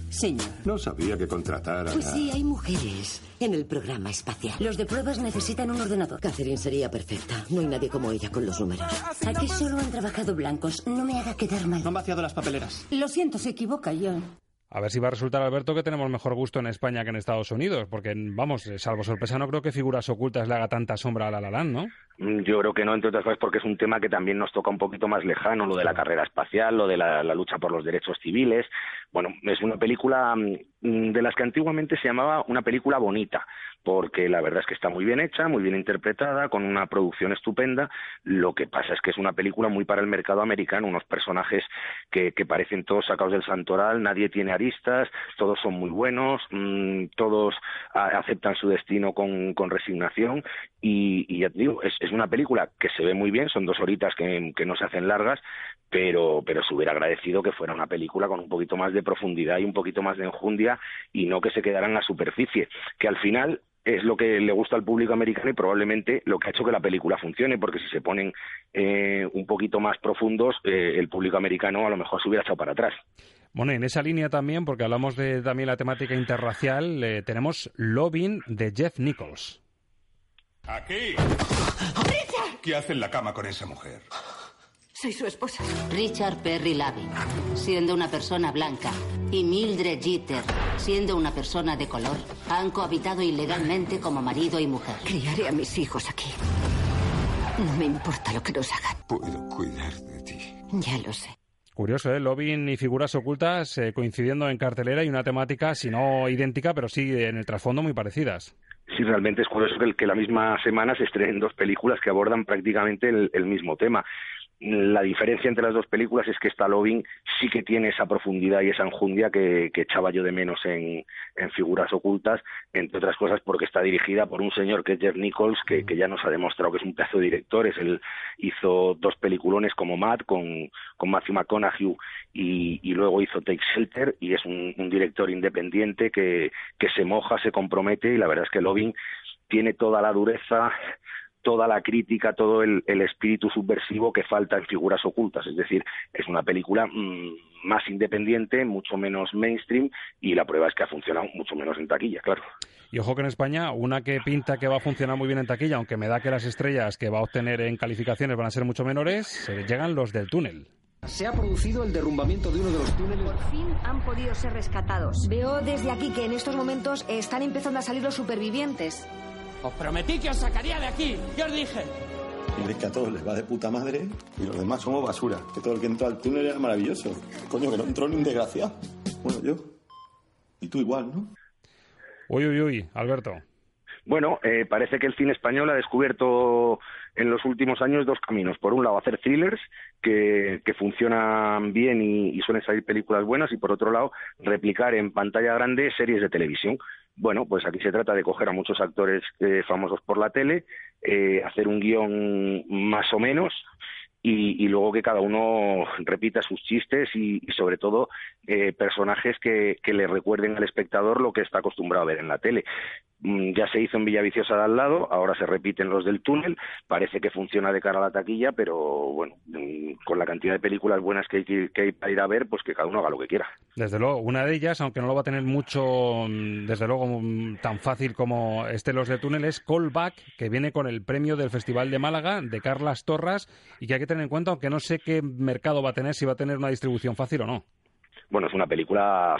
Señor. No sabía que contratara. Pues sí, hay mujeres en el programa espacial. Los de pruebas necesitan un ordenador. Catherine sería perfecta. No hay nadie como ella con los números. Aquí solo han trabajado blancos. No me haga quedar mal. Han vaciado las papeleras. Lo siento, se equivoca yo. A ver si va a resultar, Alberto, que tenemos mejor gusto en España que en Estados Unidos, porque, vamos, salvo sorpresa, no creo que figuras ocultas le haga tanta sombra a La La ¿no? Mm, yo creo que no, entre otras cosas porque es un tema que también nos toca un poquito más lejano, lo de la carrera espacial, lo de la, lucha por los derechos civiles. Bueno, es una película mm, de las que antiguamente se llamaba una película bonita, porque la verdad es que está muy bien hecha, muy bien interpretada, con una producción estupenda. Lo que pasa es que es una película muy para el mercado americano, unos personajes que, parecen todos sacados del santoral, nadie tiene aristas, todos son muy buenos, mm, todos aceptan su destino con, resignación y, ya te digo, es, una película que se ve muy bien, son dos horitas que, no se hacen largas, pero se hubiera agradecido que fuera una película con un poquito más de profundidad y un poquito más de enjundia y no que se quedara en la superficie, que al final es lo que le gusta al público americano y probablemente lo que ha hecho que la película funcione, porque si se ponen eh, un poquito más profundos, eh, el público americano a lo mejor se hubiera echado para atrás. Bueno, en esa línea también, porque hablamos de también la temática interracial, eh, tenemos Loving de Jeff Nichols. Aquí. ¿Qué hace en la cama con esa mujer? Soy su esposa. Richard Perry Lavin, siendo una persona blanca, y Mildred Jeter, siendo una persona de color, han cohabitado ilegalmente como marido y mujer. Criaré a mis hijos aquí. No me importa lo que nos hagan. Puedo cuidar de ti. Ya lo sé. Curioso, ¿eh? Lobbying y figuras ocultas eh, coincidiendo en cartelera y una temática, si no idéntica, pero sí en el trasfondo muy parecidas. Sí, realmente es curioso que, que la misma semana se estrenen dos películas que abordan prácticamente el mismo tema. La diferencia entre las dos películas es que esta Loving sí que tiene esa profundidad y esa enjundia que, echaba yo de menos en, figuras ocultas, entre otras cosas porque está dirigida por un señor que es Jeff Nichols, que, ya nos ha demostrado que es un pedazo de director. Es él hizo dos peliculones como Matt con, con Matthew McConaughey y, luego hizo Take Shelter y es un, un director independiente que, que se moja, se compromete y la verdad es que Loving tiene toda la dureza toda la crítica, todo el, espíritu subversivo que falta en figuras ocultas. Es decir, es una película mm, más independiente, mucho menos mainstream y la prueba es que ha funcionado mucho menos en taquilla, claro. Y ojo que en España, una que pinta que va a funcionar muy bien en taquilla, aunque me da que las estrellas que va a obtener en calificaciones van a ser mucho menores, se llegan los del túnel. Se ha producido el derrumbamiento de uno de los túneles. Por fin han podido ser rescatados. Veo desde aquí que en estos momentos están empezando a salir los supervivientes. Os prometí que os sacaría de aquí. Yo os dije. Y es que a todos les va de puta madre y los demás somos basura. Que todo el que entró al túnel era maravilloso. Coño, que no entró ni un desgraciado. Bueno, yo. Y tú igual, ¿no? Uy, uy, uy, Alberto. Bueno, eh, parece que el cine español ha descubierto en los últimos años dos caminos. Por un lado, hacer thrillers que, que funcionan bien y, y, suelen salir películas buenas, y por otro lado, replicar en pantalla grande series de televisión. Bueno, pues aquí se trata de coger a muchos actores eh, famosos por la tele, eh, hacer un guion más o menos y, luego que cada uno repita sus chistes y, sobre todo eh, personajes que, que, le recuerden al espectador lo que está acostumbrado a ver en la tele. Mm, ya se hizo en Villaviciosa de al lado, ahora se repiten los del túnel, parece que funciona de cara a la taquilla, pero bueno, mm, con la cantidad de películas buenas que hay, que para ir a ver, pues que cada uno haga lo que quiera. Desde luego, una de ellas, aunque no lo va a tener mucho, mm, desde luego, tan fácil como este Los del Túnel, es Callback, que viene con el premio del Festival de Málaga de Carlas Torras y que hay que tener en cuenta, aunque no sé qué mercado va a tener, si va a tener una distribución fácil o no bueno, es una película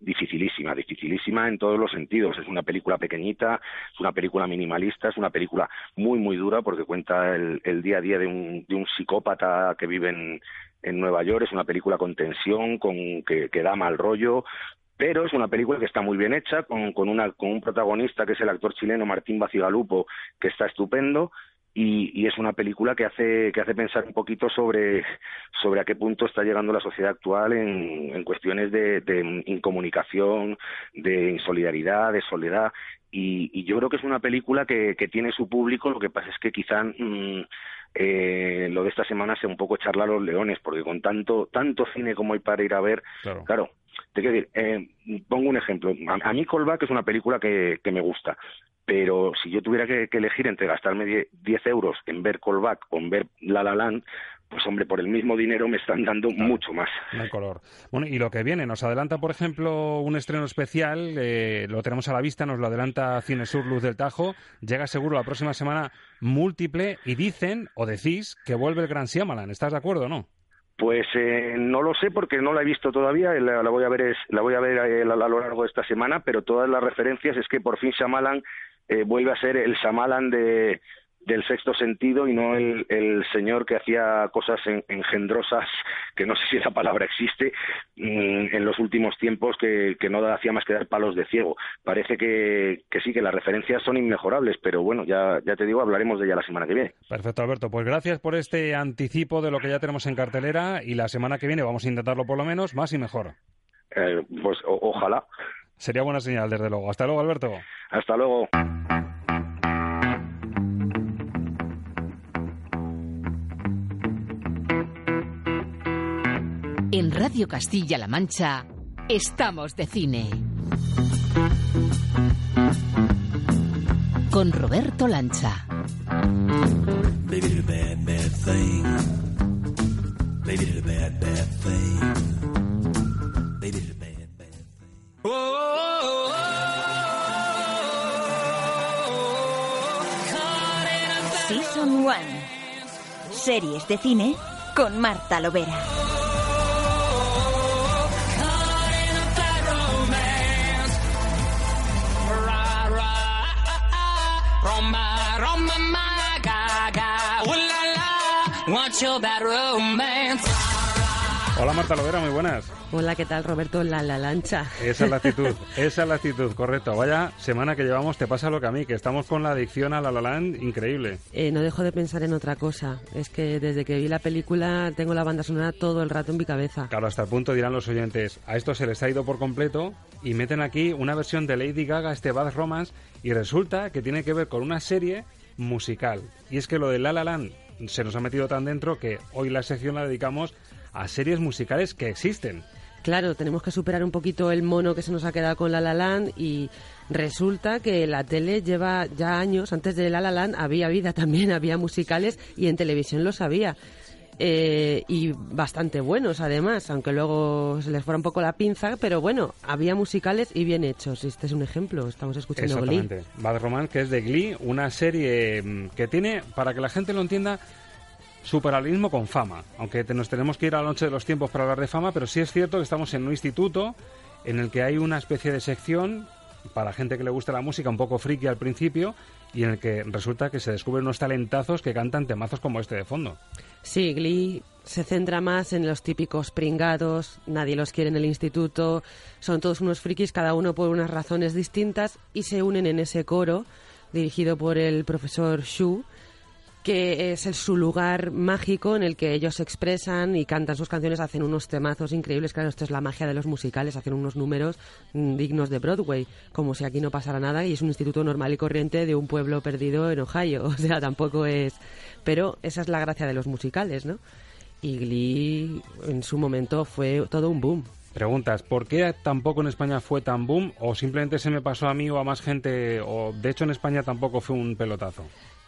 dificilísima, dificilísima en todos los sentidos. Es una película pequeñita, es una película minimalista, es una película muy, muy dura porque cuenta el, día a día de un, psicópata que vive en, Nueva York. Es una película con tensión, con, que, que da mal rollo, pero es una película que está muy bien hecha, con, con, una, con un protagonista que es el actor chileno Martín Bacigalupo, que está estupendo, y, es una película que hace que hace pensar un poquito sobre sobre a qué punto está llegando la sociedad actual en, en cuestiones de, de, incomunicación, de insolidaridad, de soledad y, yo creo que es una película que, que tiene su público. Lo que pasa es que quizá mm, eh, lo de esta semana sea un poco charlar a los leones, porque con tanto tanto cine como hay para ir a ver, claro, te quiero decir, eh, pongo un ejemplo. A, mí Callback es una película que, que me gusta, pero si yo tuviera que, elegir entre gastarme 10 euros en ver Callback o en ver La La Land, pues hombre, por el mismo dinero me están dando mucho más. No color. Bueno, y lo que viene, nos adelanta, por ejemplo, un estreno especial, eh, lo tenemos a la vista, nos lo adelanta Cinesur Luz del Tajo, llega seguro la próxima semana múltiple y dicen, o decís, que vuelve el Gran Siamalan. ¿Estás de acuerdo o no? Pues eh, no lo sé porque no la he visto todavía, la, voy a ver es, la voy a ver eh, a, lo largo de esta semana, pero todas las referencias es que por fin Shyamalan eh, vuelve a ser el Shyamalan de del sexto sentido y no el, el señor que hacía cosas engendrosas, que no sé si esa palabra existe, mm, en los últimos tiempos que, que no hacía más que dar palos de ciego. Parece que, que sí, que las referencias son inmejorables, pero bueno, ya, ya te digo, hablaremos de ella la semana que viene. Perfecto, Alberto. Pues gracias por este anticipo de lo que ya tenemos en cartelera y la semana que viene vamos a intentarlo por lo menos más y mejor. Eh, pues ojalá. Sería buena señal, desde luego. Hasta luego, Alberto. Hasta luego. En Radio Castilla-La Mancha, estamos de cine. Con Roberto Lancha. Season 1. Series de cine con Marta Lovera. Hola Marta Lovera, muy buenas. Hola, ¿qué tal Roberto? La la lancha. Esa es la actitud, esa es la actitud, correcto. Vaya semana que llevamos, te pasa lo que a mí, que estamos con la adicción a la la land increíble. Eh, no dejo de pensar en otra cosa, es que desde que vi la película tengo la banda sonora todo el rato en mi cabeza. Claro, hasta el punto dirán los oyentes, a esto se les ha ido por completo y meten aquí una versión de Lady Gaga, este Bad Romance, y resulta que tiene que ver con una serie musical. Y es que lo de La La Land se nos ha metido tan dentro que hoy la sección la dedicamos a series musicales que existen. Claro, tenemos que superar un poquito el mono que se nos ha quedado con La La Land y resulta que la tele lleva ya años, antes de La La Land había vida también, había musicales y en televisión lo sabía. Eh, y bastante buenos además, aunque luego se les fuera un poco la pinza, pero bueno, había musicales y bien hechos. Este es un ejemplo, estamos escuchando Exactamente. Bad Romance, que es de Glee, una serie mm, que tiene, para que la gente lo entienda, su paralelismo con fama. Aunque nos tenemos que ir a la noche de los tiempos para hablar de fama, pero sí es cierto que estamos en un instituto en el que hay una especie de sección para gente que le gusta la música, un poco friki al principio, y en el que resulta que se descubren unos talentazos que cantan temazos como este de fondo. Sí, Glee se centra más en los típicos pringados, nadie los quiere en el instituto, son todos unos frikis, cada uno por unas razones distintas, y se unen en ese coro dirigido por el profesor Shu, que es su lugar mágico en el que ellos se expresan y cantan sus canciones, hacen unos temazos increíbles. Claro, esto es la magia de los musicales, hacen unos números mm, dignos de Broadway, como si aquí no pasara nada y es un instituto normal y corriente de un pueblo perdido en Ohio. O sea, tampoco es. Pero esa es la gracia de los musicales, ¿no? Y Glee en su momento fue todo un boom. Preguntas, ¿por qué tampoco en España fue tan boom? ¿O simplemente se me pasó a mí o a más gente? ¿O de hecho en España tampoco fue un pelotazo?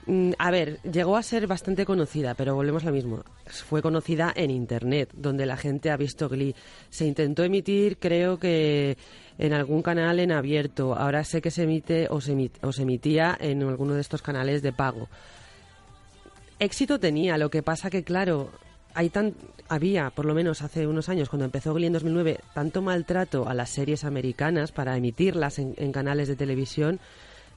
Mm, a ver, llegó a ser bastante conocida, pero volvemos a lo mismo. Fue conocida en Internet, donde la gente ha visto Glee. Se intentó emitir, creo que en algún canal en abierto. Ahora sé que se emite o se, emitía en alguno de estos canales de pago. Éxito tenía, lo que pasa que, claro, hay tan, había, por lo menos hace unos años, cuando empezó Glee en 2009, tanto maltrato a las series americanas para emitirlas en canales de televisión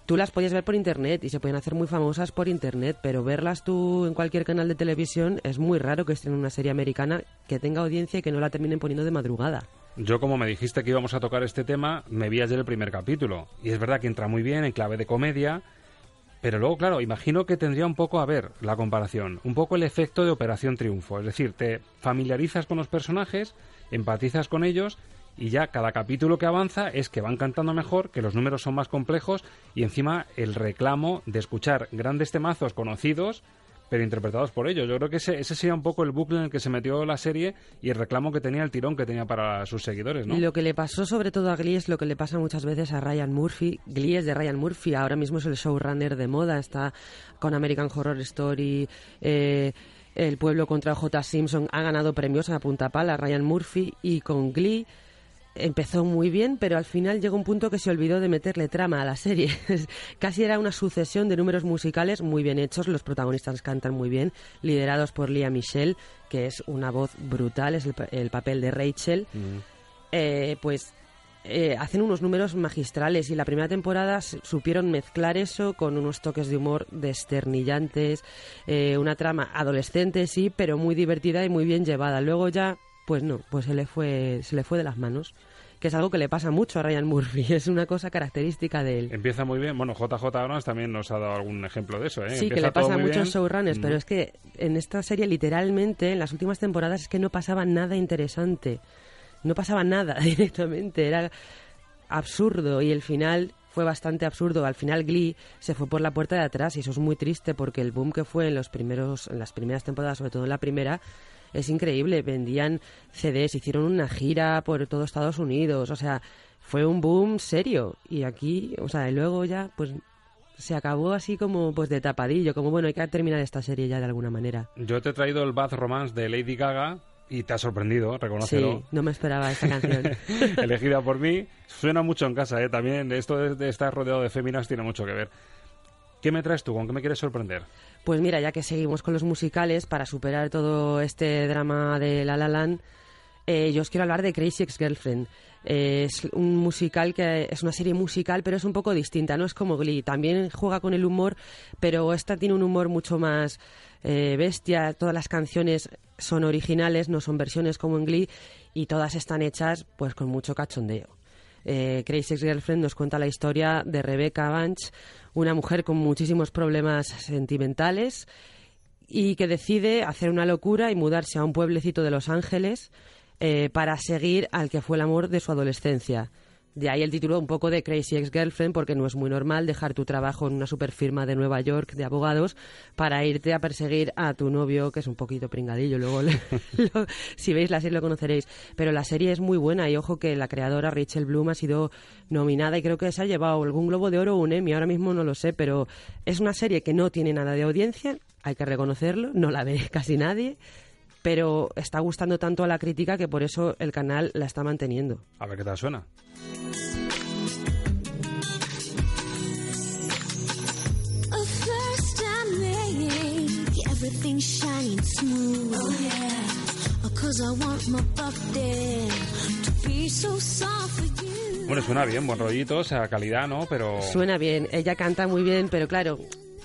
tú las podías ver por internet y se pueden hacer muy famosas por internet, pero verlas tú en cualquier canal de televisión es muy raro que estén en una serie americana que tenga audiencia y que no la terminen poniendo de madrugada. Yo, como me dijiste que íbamos a tocar este tema, me vi ayer el primer capítulo. Y es verdad que entra muy bien en clave de comedia, pero luego, claro, imagino que tendría un poco, a ver, la comparación, un poco el efecto de Operación Triunfo. Es decir, te familiarizas con los personajes, empatizas con ellos y ya cada capítulo que avanza es que van cantando mejor, que los números son más complejos y encima el reclamo de escuchar grandes temazos conocidos pero interpretados por ellos. Yo creo que ese, ese sería un poco el bucle en el que se metió la serie y el reclamo que tenía, el tirón que tenía para sus seguidores, ¿no? Lo que le pasó sobre todo a Glee es lo que le pasa muchas veces a Ryan Murphy. Glee es de Ryan Murphy, ahora mismo es el showrunner de moda, está con American Horror Story, eh, El pueblo contra J. Simpson, ha ganado premios a punta pala Ryan Murphy y con Glee empezó muy bien, pero al final llegó un punto que se olvidó de meterle trama a la serie. Casi era una sucesión de números musicales muy bien hechos, los protagonistas cantan muy bien, liderados por Lia Michelle, que es una voz brutal, es el, papel de Rachel. Mm. Eh, pues eh, hacen unos números magistrales y la primera temporada supieron mezclar eso con unos toques de humor desternillantes, eh, una trama adolescente sí, pero muy divertida y muy bien llevada. Luego ya, pues no, pues se le fue, se le fue de las manos, que es algo que le pasa mucho a Ryan Murphy, es una cosa característica de él. Empieza muy bien. Bueno, JJ Abrams también nos ha dado algún ejemplo de eso, ¿eh? Sí, que le pasa a muchos showrunners, pero es que en esta serie literalmente, en las últimas temporadas, es que no pasaba nada interesante. No pasaba nada directamente, era absurdo y el final fue bastante absurdo. Al final Glee se fue por la puerta de atrás y eso es muy triste porque el boom que fue en los primeros en las primeras temporadas, sobre todo en la primera, es increíble. Vendían CDs, hicieron una gira por todo Estados Unidos, o sea, fue un boom serio y aquí, o sea, y luego ya pues se acabó así como pues de tapadillo, como bueno, hay que terminar esta serie ya de alguna manera. Yo te he traído el Bad Romance de Lady Gaga y te ha sorprendido, reconócelo. Sí, no me esperaba esta canción. elegida por mí. Suena mucho en casa, ¿eh? También esto de estar rodeado de féminas tiene mucho que ver. ¿Qué me traes tú? ¿Con qué me quieres sorprender? Pues mira, ya que seguimos con los musicales, para superar todo este drama de La La Land, eh, yo os quiero hablar de Crazy Ex-Girlfriend. Eh, es un musical que es una serie musical, pero es un poco distinta, no es como Glee. También juega con el humor, pero esta tiene un humor mucho más eh, bestia. Todas las canciones son originales, no son versiones como en Glee, y todas están hechas pues con mucho cachondeo. Eh, Crazy Ex-Girlfriend nos cuenta la historia de Rebecca Banch, una mujer con muchísimos problemas sentimentales y que decide hacer una locura y mudarse a un pueblecito de Los Ángeles eh, para seguir al que fue el amor de su adolescencia. De ahí el título un poco de Crazy Ex-Girlfriend, porque no es muy normal dejar tu trabajo en una superfirma de Nueva York de abogados para irte a perseguir a tu novio, que es un poquito pringadillo. Luego, le- lo- si veis la serie lo conoceréis. Pero la serie es muy buena y ojo que la creadora Rachel Bloom ha sido nominada y creo que se ha llevado algún Globo de Oro o un Emmy, ahora mismo no lo sé, pero es una serie que no tiene nada de audiencia, hay que reconocerlo, no la ve casi nadie, pero está gustando tanto a la crítica que por eso el canal la está manteniendo. A ver qué tal suena. A first I make everything shiny and smooth. Oh yeah, cause I want my bucket to be so soft for you. Bueno, suena bien, buen rollito, o sea, calidad, ¿no? Pero... Suena bien, ella canta muy bien, pero claro,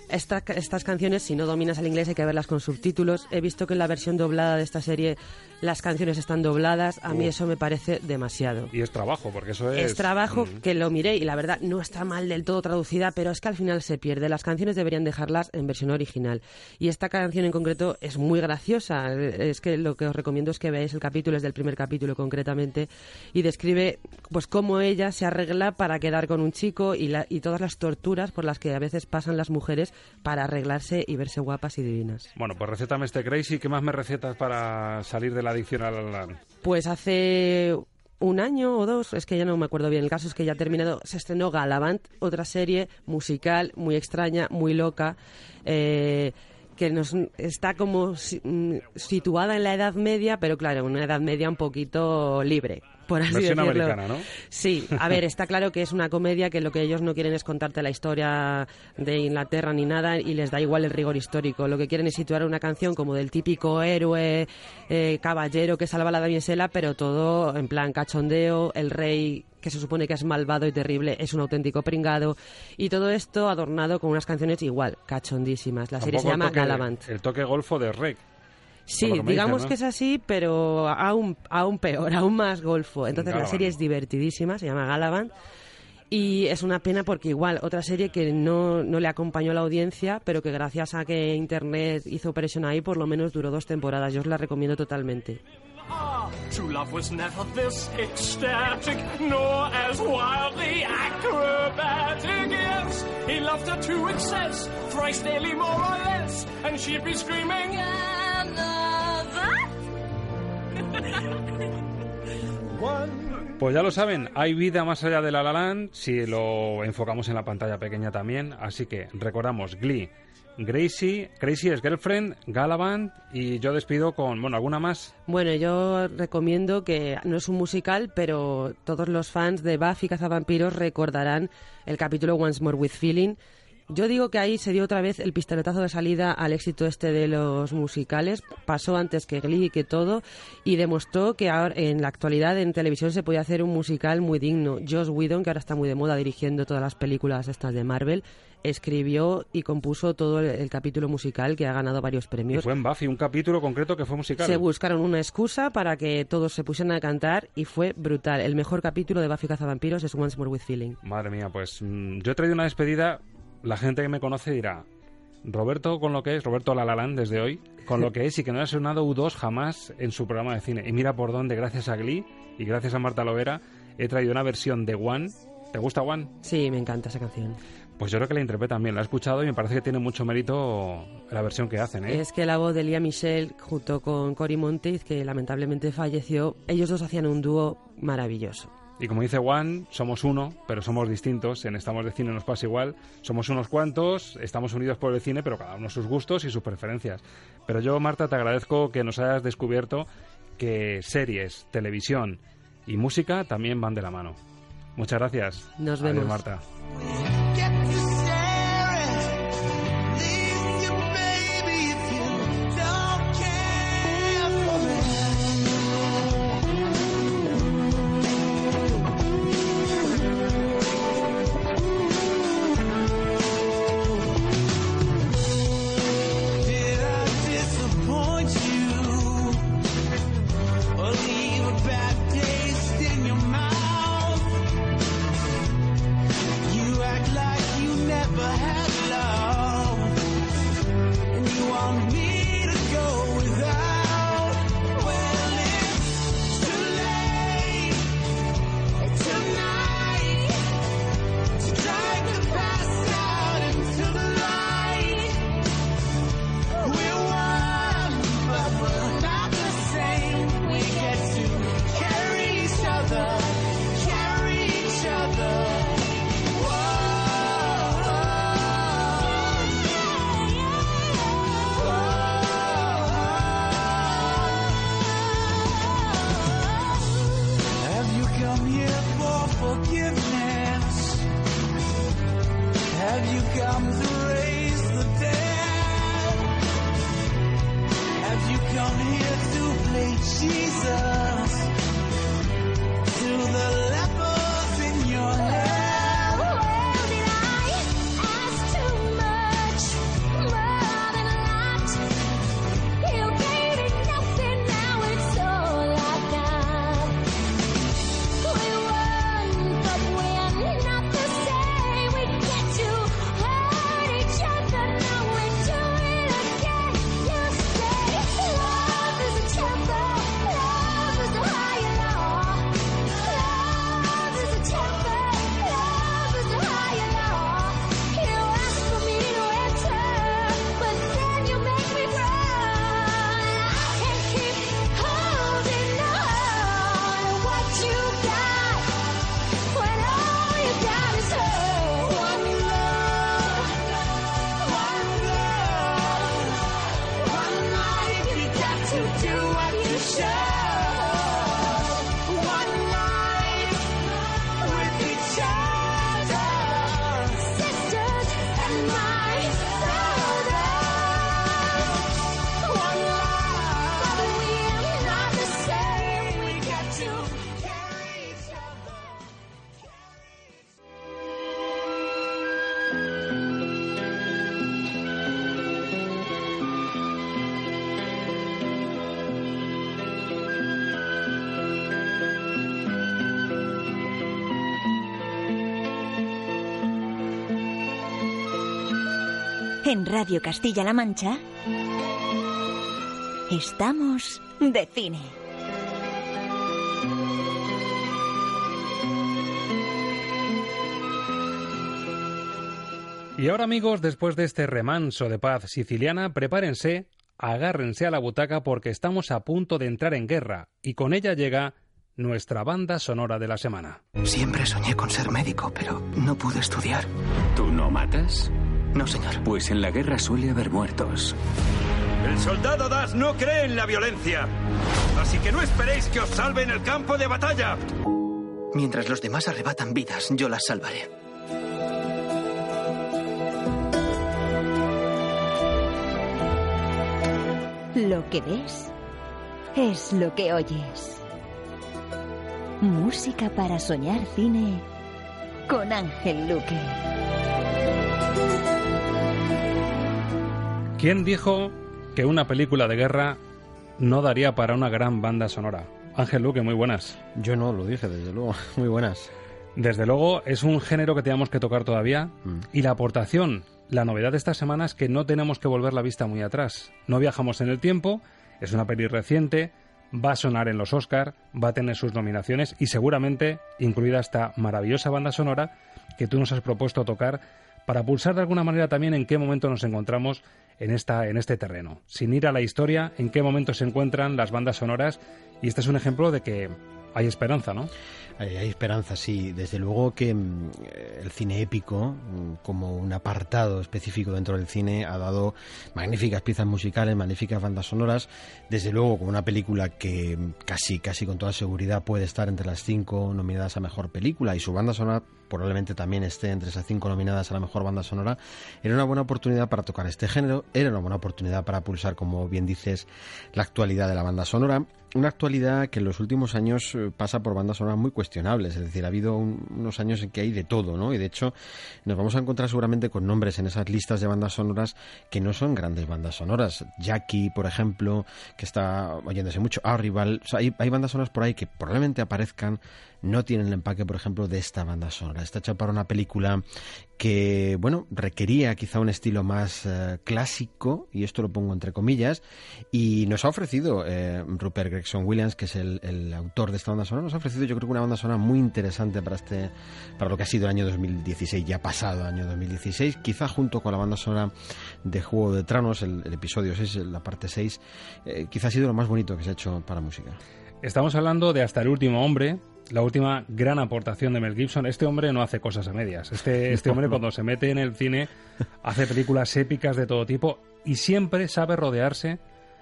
esta- estas canciones, si no dominas el inglés, hay que verlas con subtítulos. He visto que en la versión doblada de esta serie las canciones están dobladas. A mí Uh. eso me parece demasiado. Y es trabajo, porque eso es... Es trabajo Mm. que lo miré y la verdad no está mal del todo traducida, pero es que al final se pierde. Las canciones deberían dejarlas en versión original. Y esta canción en concreto es muy graciosa. Es que lo que os recomiendo es que veáis el capítulo, es del primer capítulo concretamente, y describe pues cómo ella se arregla para quedar con un chico y, la- y todas las torturas por las que a veces pasan las mujeres para arreglarse y verse guapas y divinas. Bueno, pues recétame este Crazy. ¿Qué más me recetas para salir de la adicción la La Land? Pues hace un año o dos, es que ya no me acuerdo bien, el caso es que ya ha terminado, se estrenó Galavant, otra serie musical muy extraña, muy loca, eh, que nos está como mm, situada en la Edad Media, pero claro, una Edad Media un poquito libre, por así Versión decirlo. americana, ¿no? Sí, a ver, está claro que es una comedia que lo que ellos no quieren es contarte la historia de Inglaterra ni nada y les da igual el rigor histórico. Lo que quieren es situar una canción como del típico héroe eh, caballero que salva la damisela, pero todo en plan cachondeo, el rey que se supone que es malvado y terrible es un auténtico pringado y todo esto adornado con unas canciones igual, cachondísimas. La serie se Tampoco llama Galavant. El toque golfo de Rec. Sí, que digamos que es así, pero aún, aún peor, aún más golfo. Entonces la serie es divertidísima, se llama Galavant. Y es una pena porque igual otra serie que no, no le acompañó a la audiencia, pero que gracias a que Internet hizo presión ahí, por lo menos duró dos temporadas. Yo os la recomiendo totalmente. True love was never this ecstatic, nor as wildly acrobatic. Yes, he loved her to excess, thrice daily more or less, and she'd be screaming, Pues ya lo saben, hay vida más allá de La La Land si lo enfocamos en la pantalla pequeña también. Así que recordamos Glee, Gracie, Crazy es Girlfriend, Galavant y yo despido con, bueno, ¿alguna más? Bueno, yo recomiendo que no es un musical, pero todos los fans de Buffy Cazavampiros recordarán el capítulo Once More with Feeling, Yo digo que ahí se dio otra vez el pistoletazo de salida al éxito este de los musicales. Pasó antes que Glee y que todo y demostró que ahora en la actualidad en televisión se podía hacer un musical muy digno. Joss Whedon, que ahora está muy de moda dirigiendo todas las películas estas de Marvel, escribió y compuso todo el, el capítulo musical que ha ganado varios Y premios. fue en Buffy, un capítulo concreto que fue musical. Se buscaron una excusa para que todos se pusieran a cantar y fue brutal. El mejor capítulo de Buffy Cazavampiros es Once More with Feeling. Madre mía, pues mm, yo he traído una despedida. La gente que me conoce dirá, Roberto con lo que es, Roberto Lalalán desde hoy, con lo que es y que no ha sonado U2 jamás en su programa de cine. Y mira por dónde, gracias a Glee y gracias a Marta Lovera, he traído una versión de One. ¿Te gusta One? Sí, me encanta esa canción. Pues yo creo que la interpretan bien, la he escuchado y me parece que tiene mucho mérito la versión que hacen, ¿eh? Es que la voz de Lía Michelle junto con Cory Monteith, que lamentablemente falleció, ellos dos hacían un dúo maravilloso. Y como dice Juan, somos uno, pero somos distintos. En Estamos de Cine nos pasa igual. Somos unos cuantos, estamos unidos por el cine, pero cada uno sus gustos y sus preferencias. Pero yo, Marta, te agradezco que nos hayas descubierto que series, televisión y música también van de la mano. Muchas gracias. Nos Adiós, vemos. Marta. En Radio Castilla-La Mancha estamos de cine. Y ahora amigos, después de este remanso de paz siciliana, prepárense, agárrense a la butaca porque estamos a punto de entrar en guerra y con ella llega nuestra banda sonora de la semana. Siempre soñé con ser médico, pero no pude estudiar. ¿Tú no matas? No, señor. Pues en la guerra suele haber muertos. El soldado Das no cree en la violencia. Así que no esperéis que os salve en el campo de batalla. Mientras los demás arrebatan vidas, yo las salvaré. Lo que ves es lo que oyes. Música para soñar cine con Ángel Luque. ¿Quién dijo que una película de guerra no daría para una gran banda sonora? Ángel Luque, muy buenas. Yo no lo dije, desde luego. Muy buenas. Desde luego, es un género que tenemos que tocar todavía. Mm. Y la aportación, la novedad de esta semana es que no tenemos que volver la vista muy atrás. No viajamos en el tiempo, es una peli reciente, va a sonar en los Oscar, va a tener sus nominaciones y seguramente incluida esta maravillosa banda sonora que tú nos has propuesto tocar para pulsar de alguna manera también en qué momento nos encontramos en, esta, en este terreno. Sin ir a la historia, en qué momento se encuentran las bandas sonoras y este es un ejemplo de que hay esperanza, ¿no? Hay, esperanza, sí. Desde luego que mm, el cine épico, mm, como un apartado específico dentro del cine, ha dado magníficas piezas musicales, magníficas bandas sonoras. Desde luego, como una película que mm, casi, casi con toda seguridad puede estar entre las cinco nominadas a mejor película y su banda sonora probablemente también esté entre esas cinco nominadas a la mejor banda sonora, era una buena oportunidad para tocar este género, era una buena oportunidad para pulsar, como bien dices, la actualidad de la banda sonora. Una actualidad que en los últimos años eh, pasa por bandas sonoras muy cuestionables, es decir, ha habido un- unos años en que hay de todo, ¿no? Y de hecho nos vamos a encontrar seguramente con nombres en esas listas de bandas sonoras que no son grandes bandas sonoras. Jackie, por ejemplo, que está oyéndose mucho, Arrival, o sea, hay, hay bandas sonoras por ahí que probablemente aparezcan, no tienen el empaque, por ejemplo, de esta banda sonora. Está hecha para una película que, bueno, requería quizá un estilo más eh, clásico, y esto lo pongo entre comillas, y nos ha ofrecido eh, Rupert Gregson Williams, que es el, el autor de esta banda sonora, nos ha ofrecido yo creo que una banda sonora muy interesante para este para lo que ha sido el año 2016, ya pasado año 2016, quizá junto con la banda sonora de Juego de Tronos, el, el episodio 6, la parte 6, eh, quizá ha sido lo más bonito que se ha hecho para música. Estamos hablando de Hasta el último hombre, la última gran aportación de Mel Gibson. Este hombre no hace cosas a medias. Este, este hombre cuando se mete en el cine hace películas épicas de todo tipo y siempre sabe rodearse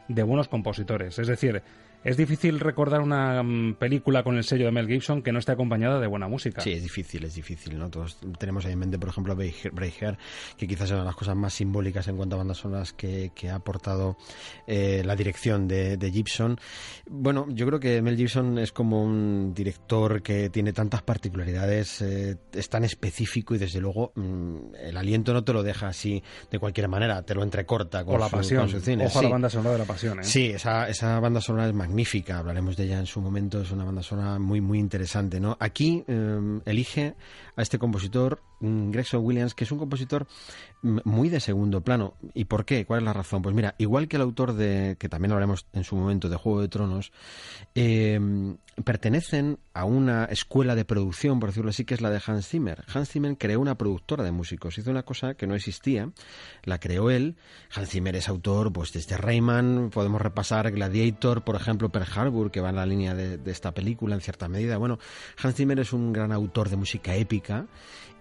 de buenos compositores. Es decir, es difícil recordar una mm, película con el sello de Mel Gibson que no esté acompañada de buena música. Sí, es difícil, es difícil, ¿no? Todos tenemos ahí en mente, por ejemplo, Braveheart, que quizás es una de las cosas más simbólicas en cuanto a bandas sonoras que, que ha aportado eh, la dirección de, de Gibson. Bueno, yo creo que Mel Gibson es como un director que tiene tantas particularidades, eh, es tan específico y desde luego mm, el aliento no te lo deja así de cualquier manera, te lo entrecorta con, O la su, pasión. con su cine. Ojo a la banda sonora de la pasión, ¿eh? Sí, esa, esa banda sonora es magnífica, hablaremos de ella en su momento, es una banda sonora muy, muy interesante, ¿no? Aquí eh, elige a este compositor, Gregson Williams, que es un compositor muy de segundo plano. ¿Y por qué? ¿Cuál es la razón? Pues mira, igual que el autor de, que también hablaremos en su momento, de Juego de Tronos, eh, pertenecen a una escuela de producción, por decirlo así, que es la de Hans Zimmer. Hans Zimmer creó una productora de músicos, hizo una cosa que no existía, la creó él. Hans Zimmer es autor, pues desde Rayman, podemos repasar Gladiator, por ejemplo, Pearl Harbor, que va en la línea de, de esta película en cierta medida. Bueno, Hans Zimmer es un gran autor de música épica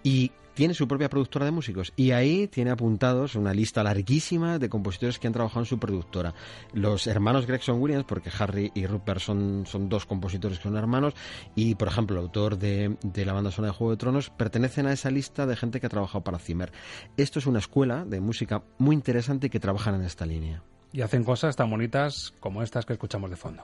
y tiene su propia productora de músicos y ahí tiene apuntados una lista larguísima de compositores que han trabajado en su productora. Los hermanos Gregson Williams, porque Harry y Rupert son, son dos compositores que son hermanos, y por ejemplo el autor de, de la banda sonora de Juego de Tronos, pertenecen a esa lista de gente que ha trabajado para Zimmer. Esto es una escuela de música muy interesante que trabajan en esta línea. Y hacen cosas tan bonitas como estas que escuchamos de fondo.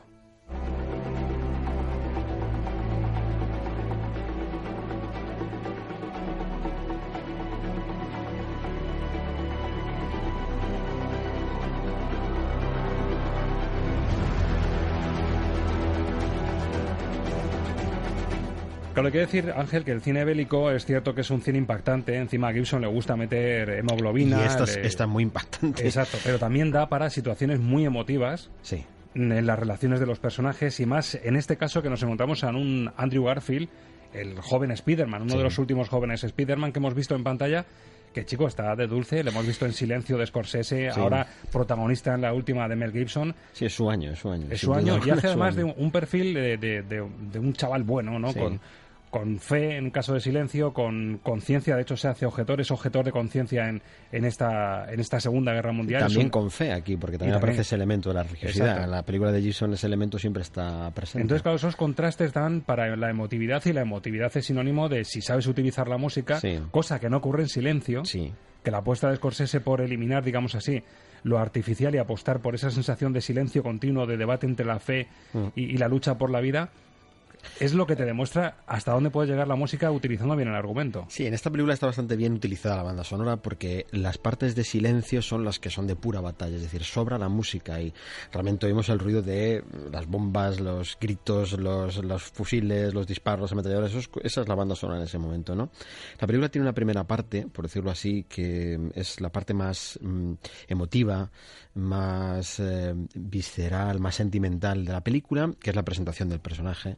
Claro, hay que decir, Ángel, que el cine bélico es cierto que es un cine impactante. Encima a Gibson le gusta meter hemoglobina. Y esta es- le- esta es muy impactante. Exacto, pero también da para situaciones muy emotivas. Sí. En las relaciones de los personajes y más en este caso que nos encontramos en un Andrew Garfield, el joven Spider-Man, uno Sí. de los últimos jóvenes Spider-Man que hemos visto en pantalla. Que chico está de dulce, le hemos visto en silencio de Scorsese, Sí. ahora protagonista en la última de Mel Gibson. Sí, es su año, es su año. Es su duda año y hace además de un, un perfil de, de- de- de un chaval bueno, ¿no? Sí. Con, con fe en caso de silencio, con conciencia, de hecho se hace objetor, es objetor de conciencia en, en, esta, en esta Segunda Guerra Mundial. También con fe aquí, porque también, aparece ese elemento de la religiosidad. En la película de Gibson ese elemento siempre está presente. Entonces, claro, esos contrastes dan para la emotividad y la emotividad es sinónimo de si sabes utilizar la música, cosa que no ocurre en silencio, que la apuesta de Scorsese por eliminar, digamos así, lo artificial y apostar por esa sensación de silencio continuo, de debate entre la fe mm. y la lucha por la vida, es lo que te demuestra hasta dónde puede llegar la música utilizando bien el argumento. Sí, en esta película está bastante bien utilizada la banda sonora porque las partes de silencio son las que son de pura batalla, es decir, sobra la música y realmente oímos el ruido de las bombas, los gritos, los, fusiles, los disparos, los ametralladores, esa es la banda sonora en ese momento, ¿no? La película tiene una primera parte, por decirlo así, que es la parte más mm, emotiva, más eh, visceral, más sentimental de la película, que es la presentación del personaje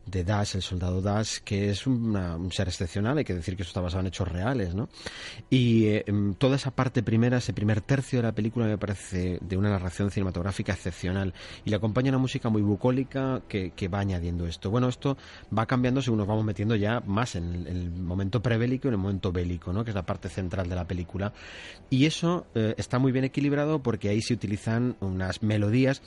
de Dash, el soldado Dash, que es un ser excepcional, hay que decir que eso está basado en hechos reales, ¿no? Y eh, toda esa parte primera, ese primer tercio de la película me parece de una narración cinematográfica excepcional y le acompaña una música muy bucólica que, va añadiendo esto. Bueno, esto va cambiando según nos vamos metiendo ya más en el, momento prebélico y en el momento bélico, ¿no? Que es la parte central de la película. Y eso eh, está muy bien equilibrado porque ahí se utilizan unas melodías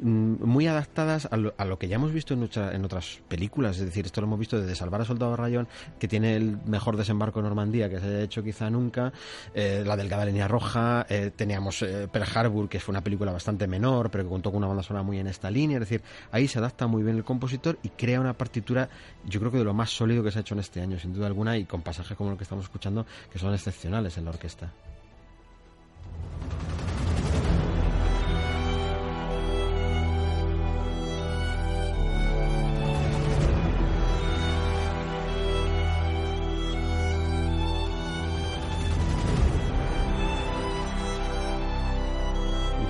mm, muy adaptadas a lo, que ya hemos visto en otras películas. Es decir, esto lo hemos visto desde Salvar a Soldado Rayón, que tiene el mejor desembarco en Normandía que se haya hecho quizá nunca, eh, la Delgada Línea Roja, eh, teníamos eh, Pearl Harbor, que fue una película bastante menor, pero que contó con una banda sonora muy en esta línea. Es decir, ahí se adapta muy bien el compositor y crea una partitura, yo creo que de lo más sólido que se ha hecho en este año, sin duda alguna, y con pasajes como el que estamos escuchando, que son excepcionales en la orquesta.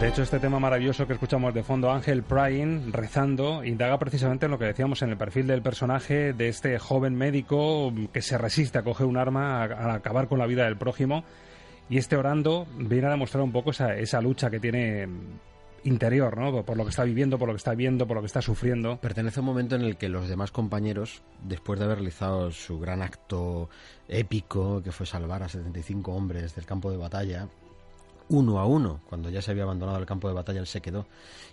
Hecho, este tema maravilloso que escuchamos de fondo, Ángel Prime, rezando, indaga precisamente en lo que decíamos en el perfil del personaje de este joven médico que se resiste a coger un arma, a, acabar con la vida del prójimo. Y este orando viene a demostrar un poco esa, esa lucha que tiene interior, ¿no? Por lo que está viviendo, por lo que está viendo, por lo que está sufriendo. Pertenece a un momento en el que los demás compañeros, después de haber realizado su gran acto épico, que fue salvar a 75 hombres del campo de batalla, uno a uno. Cuando ya se había abandonado el campo de batalla, él se quedó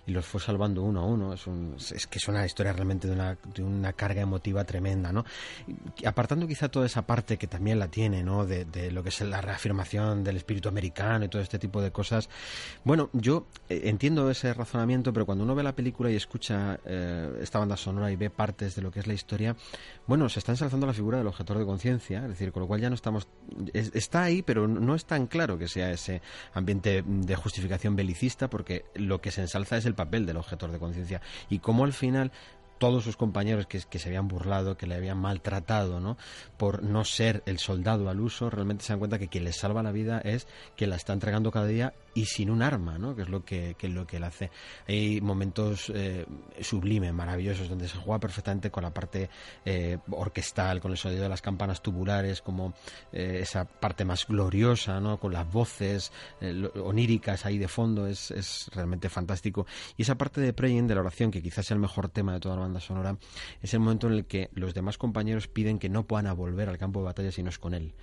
y los fue salvando uno a uno. Es, es que es una historia realmente de una, de una carga emotiva tremenda, ¿no? apartando quizá toda esa parte que también la tiene, ¿no? De, lo que es la reafirmación del espíritu americano y todo este tipo de cosas. Bueno, yo eh, entiendo ese razonamiento, pero cuando uno ve la película y escucha eh, esta banda sonora y ve partes de lo que es la historia, bueno, se está ensalzando la figura del objetor de conciencia, es decir, con lo cual ya no estamos... está ahí, pero no es tan claro que sea ese de justificación belicista, porque lo que se ensalza es el papel del objetor de conciencia y cómo al final todos sus compañeros que, que, se habían burlado, que le habían maltratado, ¿no? Por no ser el soldado al uso, realmente se dan cuenta que quien les salva la vida es quien la está entregando cada día y sin un arma, ¿no? que es lo que, que lo que él hace. Hay momentos eh, sublimes, maravillosos, donde se juega perfectamente con la parte eh, orquestal, con el sonido de las campanas tubulares, como eh, esa parte más gloriosa, ¿no? con las voces eh, oníricas ahí de fondo, es, es, realmente fantástico. Y esa parte de Praying, de la oración, que quizás sea el mejor tema de toda la banda sonora, es el momento en el que los demás compañeros piden que no puedan volver al campo de batalla si no es con él.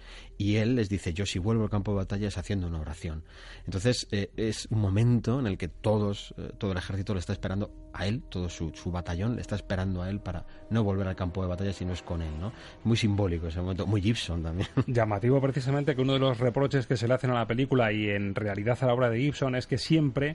Y él les dice, yo si vuelvo al campo de batalla es haciendo una oración. Entonces, eh, es un momento en el que todos, eh, todo el ejército le está esperando a él, todo su, batallón le está esperando a él para no volver al campo de batalla si no es con él, ¿no? Muy simbólico ese momento, muy Gibson también. Llamativo precisamente que uno de los reproches que se le hacen a la película y en realidad a la obra de Gibson es que siempre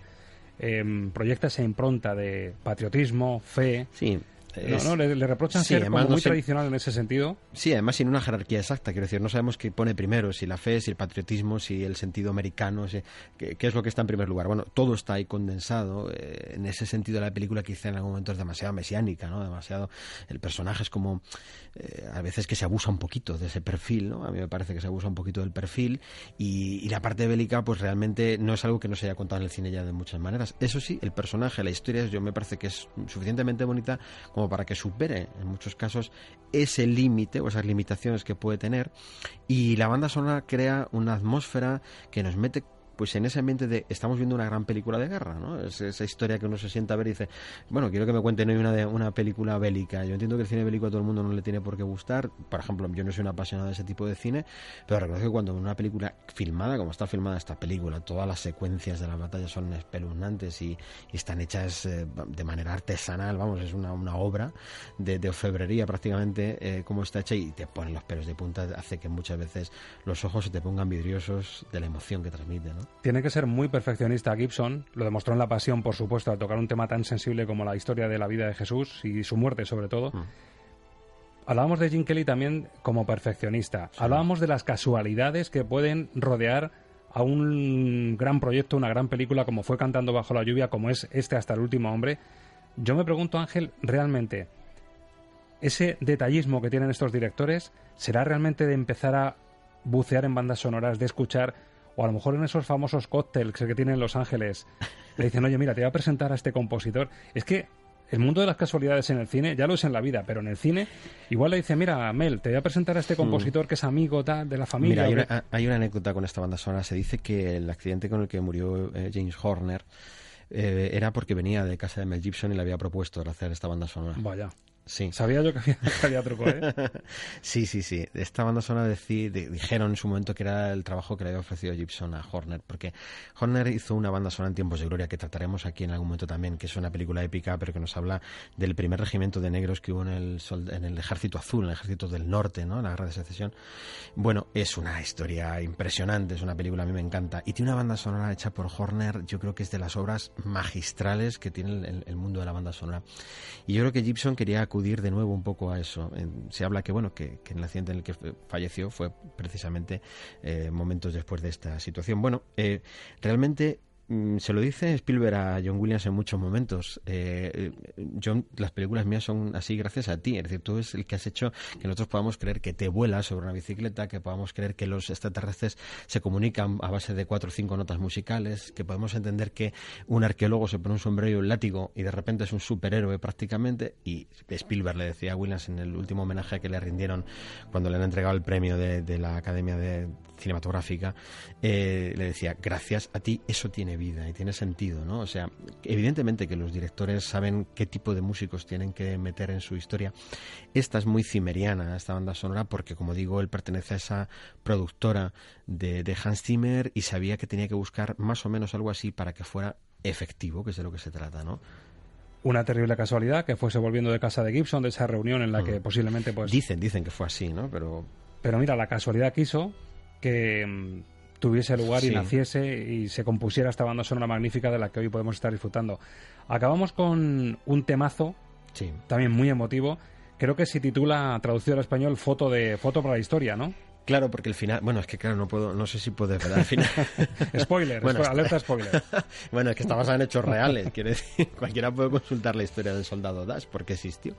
em, proyecta esa impronta de patriotismo, fe. Sí no, no, le, reprochan ser muy tradicional en ese sentido. Sí, además sin una jerarquía exacta, quiero decir, no sabemos qué pone primero, si la fe, si el patriotismo, si el sentido americano, qué, es lo que está en primer lugar. Bueno, todo está ahí condensado. Eh, en ese sentido la película quizá en algún momento es demasiado mesiánica, ¿no? Demasiado... El personaje es como... Eh, a veces que se abusa un poquito de ese perfil, ¿no? A mí me parece que se abusa un poquito del perfil y, la parte bélica pues realmente no es algo que no se haya contado en el cine ya de muchas maneras. Eso sí, el personaje, la historia, yo me parece que es suficientemente bonita como para que supere en muchos casos ese límite o esas limitaciones que puede tener. Y la banda sonora crea una atmósfera que nos mete pues en ese ambiente de estamos viendo una gran película de guerra, ¿no? Es esa historia que uno se sienta a ver y dice, bueno, quiero que me cuenten hoy una, de, una película bélica. Yo entiendo que el cine bélico a todo el mundo no le tiene por qué gustar. Por ejemplo, yo no soy un apasionado de ese tipo de cine, pero reconozco que cuando una película filmada, como está filmada esta película, todas las secuencias de la batalla son espeluznantes y, están hechas eh, de manera artesanal, vamos, es una, una obra de, de orfebrería prácticamente eh, como está hecha y te ponen los pelos de punta, hace que muchas veces los ojos se te pongan vidriosos de la emoción que transmite, ¿no? Tiene que ser muy perfeccionista Gibson, lo demostró en La Pasión, por supuesto, al tocar un tema tan sensible como la historia de la vida de Jesús y su muerte sobre todo. Mm. Hablábamos de Jim Kelly también como perfeccionista. Hablábamos de las casualidades que pueden rodear a un gran proyecto, una gran película como fue Cantando bajo la lluvia, como es este hasta el último hombre. Yo me pregunto, Ángel, realmente, ese detallismo que tienen estos directores será realmente de empezar a bucear en bandas sonoras, de escuchar, o a lo mejor en esos famosos cócteles que tienen Los Ángeles, le dicen, oye, mira, te voy a presentar a este compositor. Es que el mundo de las casualidades en el cine, ya lo es en la vida, pero en el cine, igual le dice, mira, Mel, te voy a presentar a este Hmm. compositor que es amigo tal, de la familia. Mira, hay o una, hay una anécdota con esta banda sonora. Se dice que el accidente con el que murió eh, James Horner eh, era porque venía de casa de Mel Gibson y le había propuesto hacer esta banda sonora. Vaya. Sí. Sabía yo que había, que había truco, ¿eh? sí, sí, sí. Esta banda sonora decí- de- dijeron en su momento que era el trabajo que le había ofrecido Gibson a Horner, porque Horner hizo una banda sonora en tiempos de gloria que trataremos aquí en algún momento también, que es una película épica, pero que nos habla del primer regimiento de negros que hubo en el, sol- en el ejército azul, en el ejército del norte, ¿no? En la guerra de secesión. Bueno, es una historia impresionante, es una película, a mí me encanta. Y tiene una banda sonora hecha por Horner, yo creo que es de las obras magistrales que tiene el mundo de la banda sonora. Y yo creo que Gibson quería acudir de nuevo un poco a eso. Se habla que, bueno, que, en el accidente en el que falleció fue precisamente eh, momentos después de esta situación. Bueno, eh, realmente se lo dice Spielberg a John Williams en muchos momentos. Eh, John, las películas mías son así gracias a ti. Es decir, tú es el que has hecho que nosotros podamos creer que te vuelas sobre una bicicleta, que podamos creer que los extraterrestres se comunican a base de cuatro o cinco notas musicales, que podemos entender que un arqueólogo se pone un sombrero y un látigo y de repente es un superhéroe prácticamente. Y Spielberg le decía a Williams en el último homenaje que le rindieron cuando le han entregado el premio de, de la Academia de Cinematográfica, eh, le decía, gracias a ti eso tiene vida y tiene sentido, ¿no? O sea, evidentemente que los directores saben qué tipo de músicos tienen que meter en su historia. Esta es muy cimeriana, esta banda sonora, porque como digo, él pertenece a esa productora de, de Hans Zimmer y sabía que tenía que buscar más o menos algo así para que fuera efectivo, que es de lo que se trata, ¿no? Una terrible casualidad que fuese volviendo de casa de Gibson, de esa reunión en la que Mm. posiblemente pues... Dicen, dicen que fue así, ¿no? Pero Pero mira, la casualidad quiso que mm, tuviese lugar y Sí. naciese y se compusiera esta banda sonora magnífica de la que hoy podemos estar disfrutando. Acabamos con un temazo, Sí. también muy emotivo. Creo que se titula, traducido al español, Foto de Foto para la Historia, ¿no? Claro, porque el final, bueno, es que claro, no puedo, no sé si puedes ver al final. Spoiler, Bueno, alerta spoiler. bueno, es que está basada en hechos reales, quiere decir, cualquiera puede consultar la historia del soldado Dash porque existió.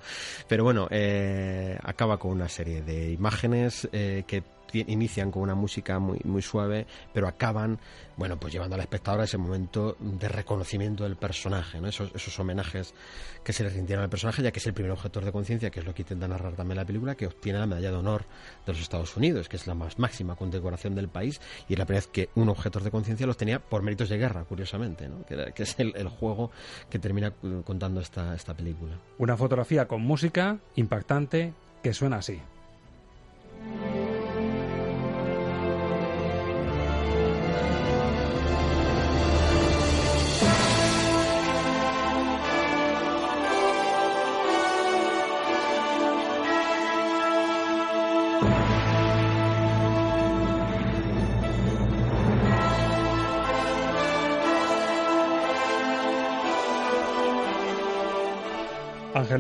Pero bueno, eh, acaba con una serie de imágenes eh, que inician con una música muy, muy suave, pero acaban, bueno, pues llevando al espectador a ese momento de reconocimiento del personaje, ¿no? Esos, esos homenajes que se le rindieron al personaje, ya que es el primer objetor de conciencia, que es lo que intenta narrar también la película, que obtiene la medalla de honor de los Estados Unidos, que es la más máxima condecoración del país, y es la primera vez que un objetor de conciencia los tenía por méritos de guerra, curiosamente, ¿no? que, es el, el juego que termina contando esta, esta película. Una fotografía con música impactante que suena así.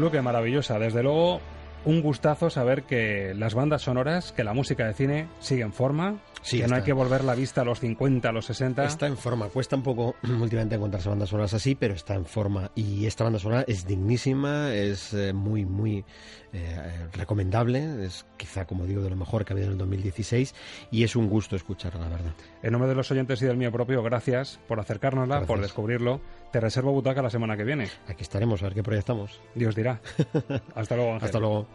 Ángel Luque, maravillosa. Desde luego, un gustazo saber que las bandas sonoras, que la música de cine sigue en forma, Sí, que no está. hay que volver la vista a los 50, a los 60. Está en forma, cuesta un poco últimamente encontrarse bandas sonoras así, pero está en forma. Y esta banda sonora es dignísima, es eh, muy, muy eh, recomendable, es quizá, como digo, de lo mejor que ha habido en el 2016 y es un gusto escucharla, la verdad. En nombre de los oyentes y del mío propio, gracias por acercárnosla, por Gracias. descubrirlo. Te reservo butaca la semana que viene. Aquí estaremos, a ver qué proyectamos. Dios dirá. Hasta luego, Ángel. Hasta luego.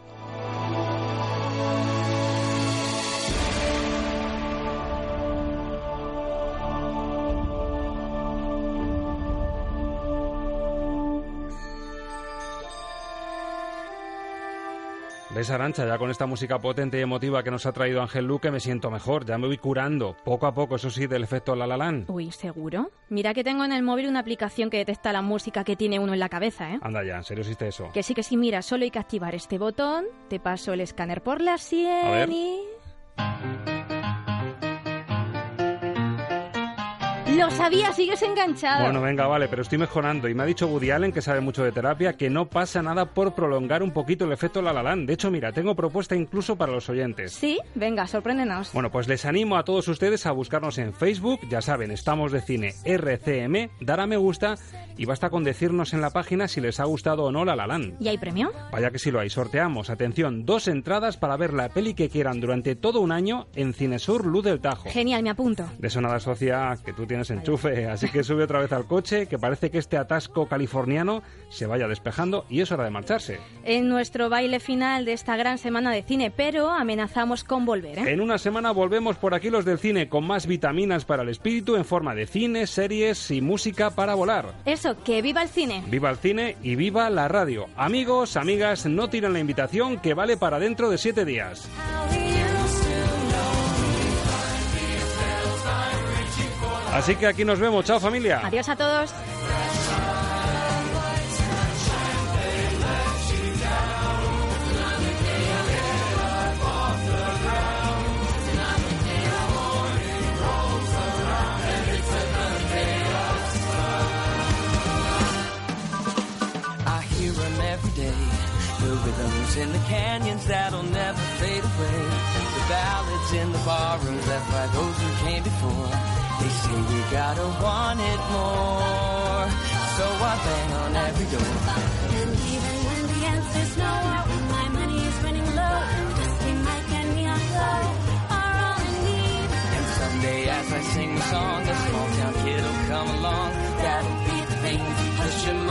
¿Ves, Arancha? Ya con esta música potente y emotiva que nos ha traído Ángel Luque me siento mejor. Ya me voy curando, poco a poco, eso sí, del efecto La La Land. Uy, ¿seguro? Mira que tengo en el móvil una aplicación que detecta la música que tiene uno en la cabeza, ¿eh? Anda ya, ¿en serio existe eso? Que sí, que sí, mira, solo hay que activar este botón, te paso el escáner por la sien y... Lo sabía, sigues enganchado. Bueno, venga, vale, pero estoy mejorando. Y me ha dicho Woody Allen, que sabe mucho de terapia, que no pasa nada por prolongar un poquito el efecto La La Land. De hecho, mira, tengo propuesta incluso para los oyentes. Sí, venga, sorpréndenos. Bueno, pues les animo a todos ustedes a buscarnos en Facebook, ya saben, estamos de cine RCM, dar a me gusta y basta con decirnos en la página si les ha gustado o no La La Land. ¿Y hay premio? Vaya que sí lo hay, sorteamos, atención, dos entradas para ver la peli que quieran durante todo un año en Cinesur Luz del Tajo. Genial, me apunto. De eso nada, Socia, que tú tienes enchufe, así que sube otra vez al coche, que parece que este atasco californiano se vaya despejando y es hora de marcharse. En nuestro baile final de esta gran semana de cine, pero amenazamos con volver, ¿eh? En una semana volvemos por aquí los del cine con más vitaminas para el espíritu en forma de cine, series y música para volar. Eso, que viva el cine. Viva el cine y viva la radio. Amigos, amigas, no tiren la invitación que vale para dentro de siete días. Así que aquí nos vemos. Chao familia. Adiós a todos. I hear them every day. The rhythms in the canyons that'll never fade away. The ballads in the barrooms left by those who came before. They say we gotta want it more. So I bang on every door. And even when the answer's no, when my money is running low, Dusty Mike and Neon Glow are all in need. And someday as I sing the song, a small town kid'll come along. That'll be the thing to push him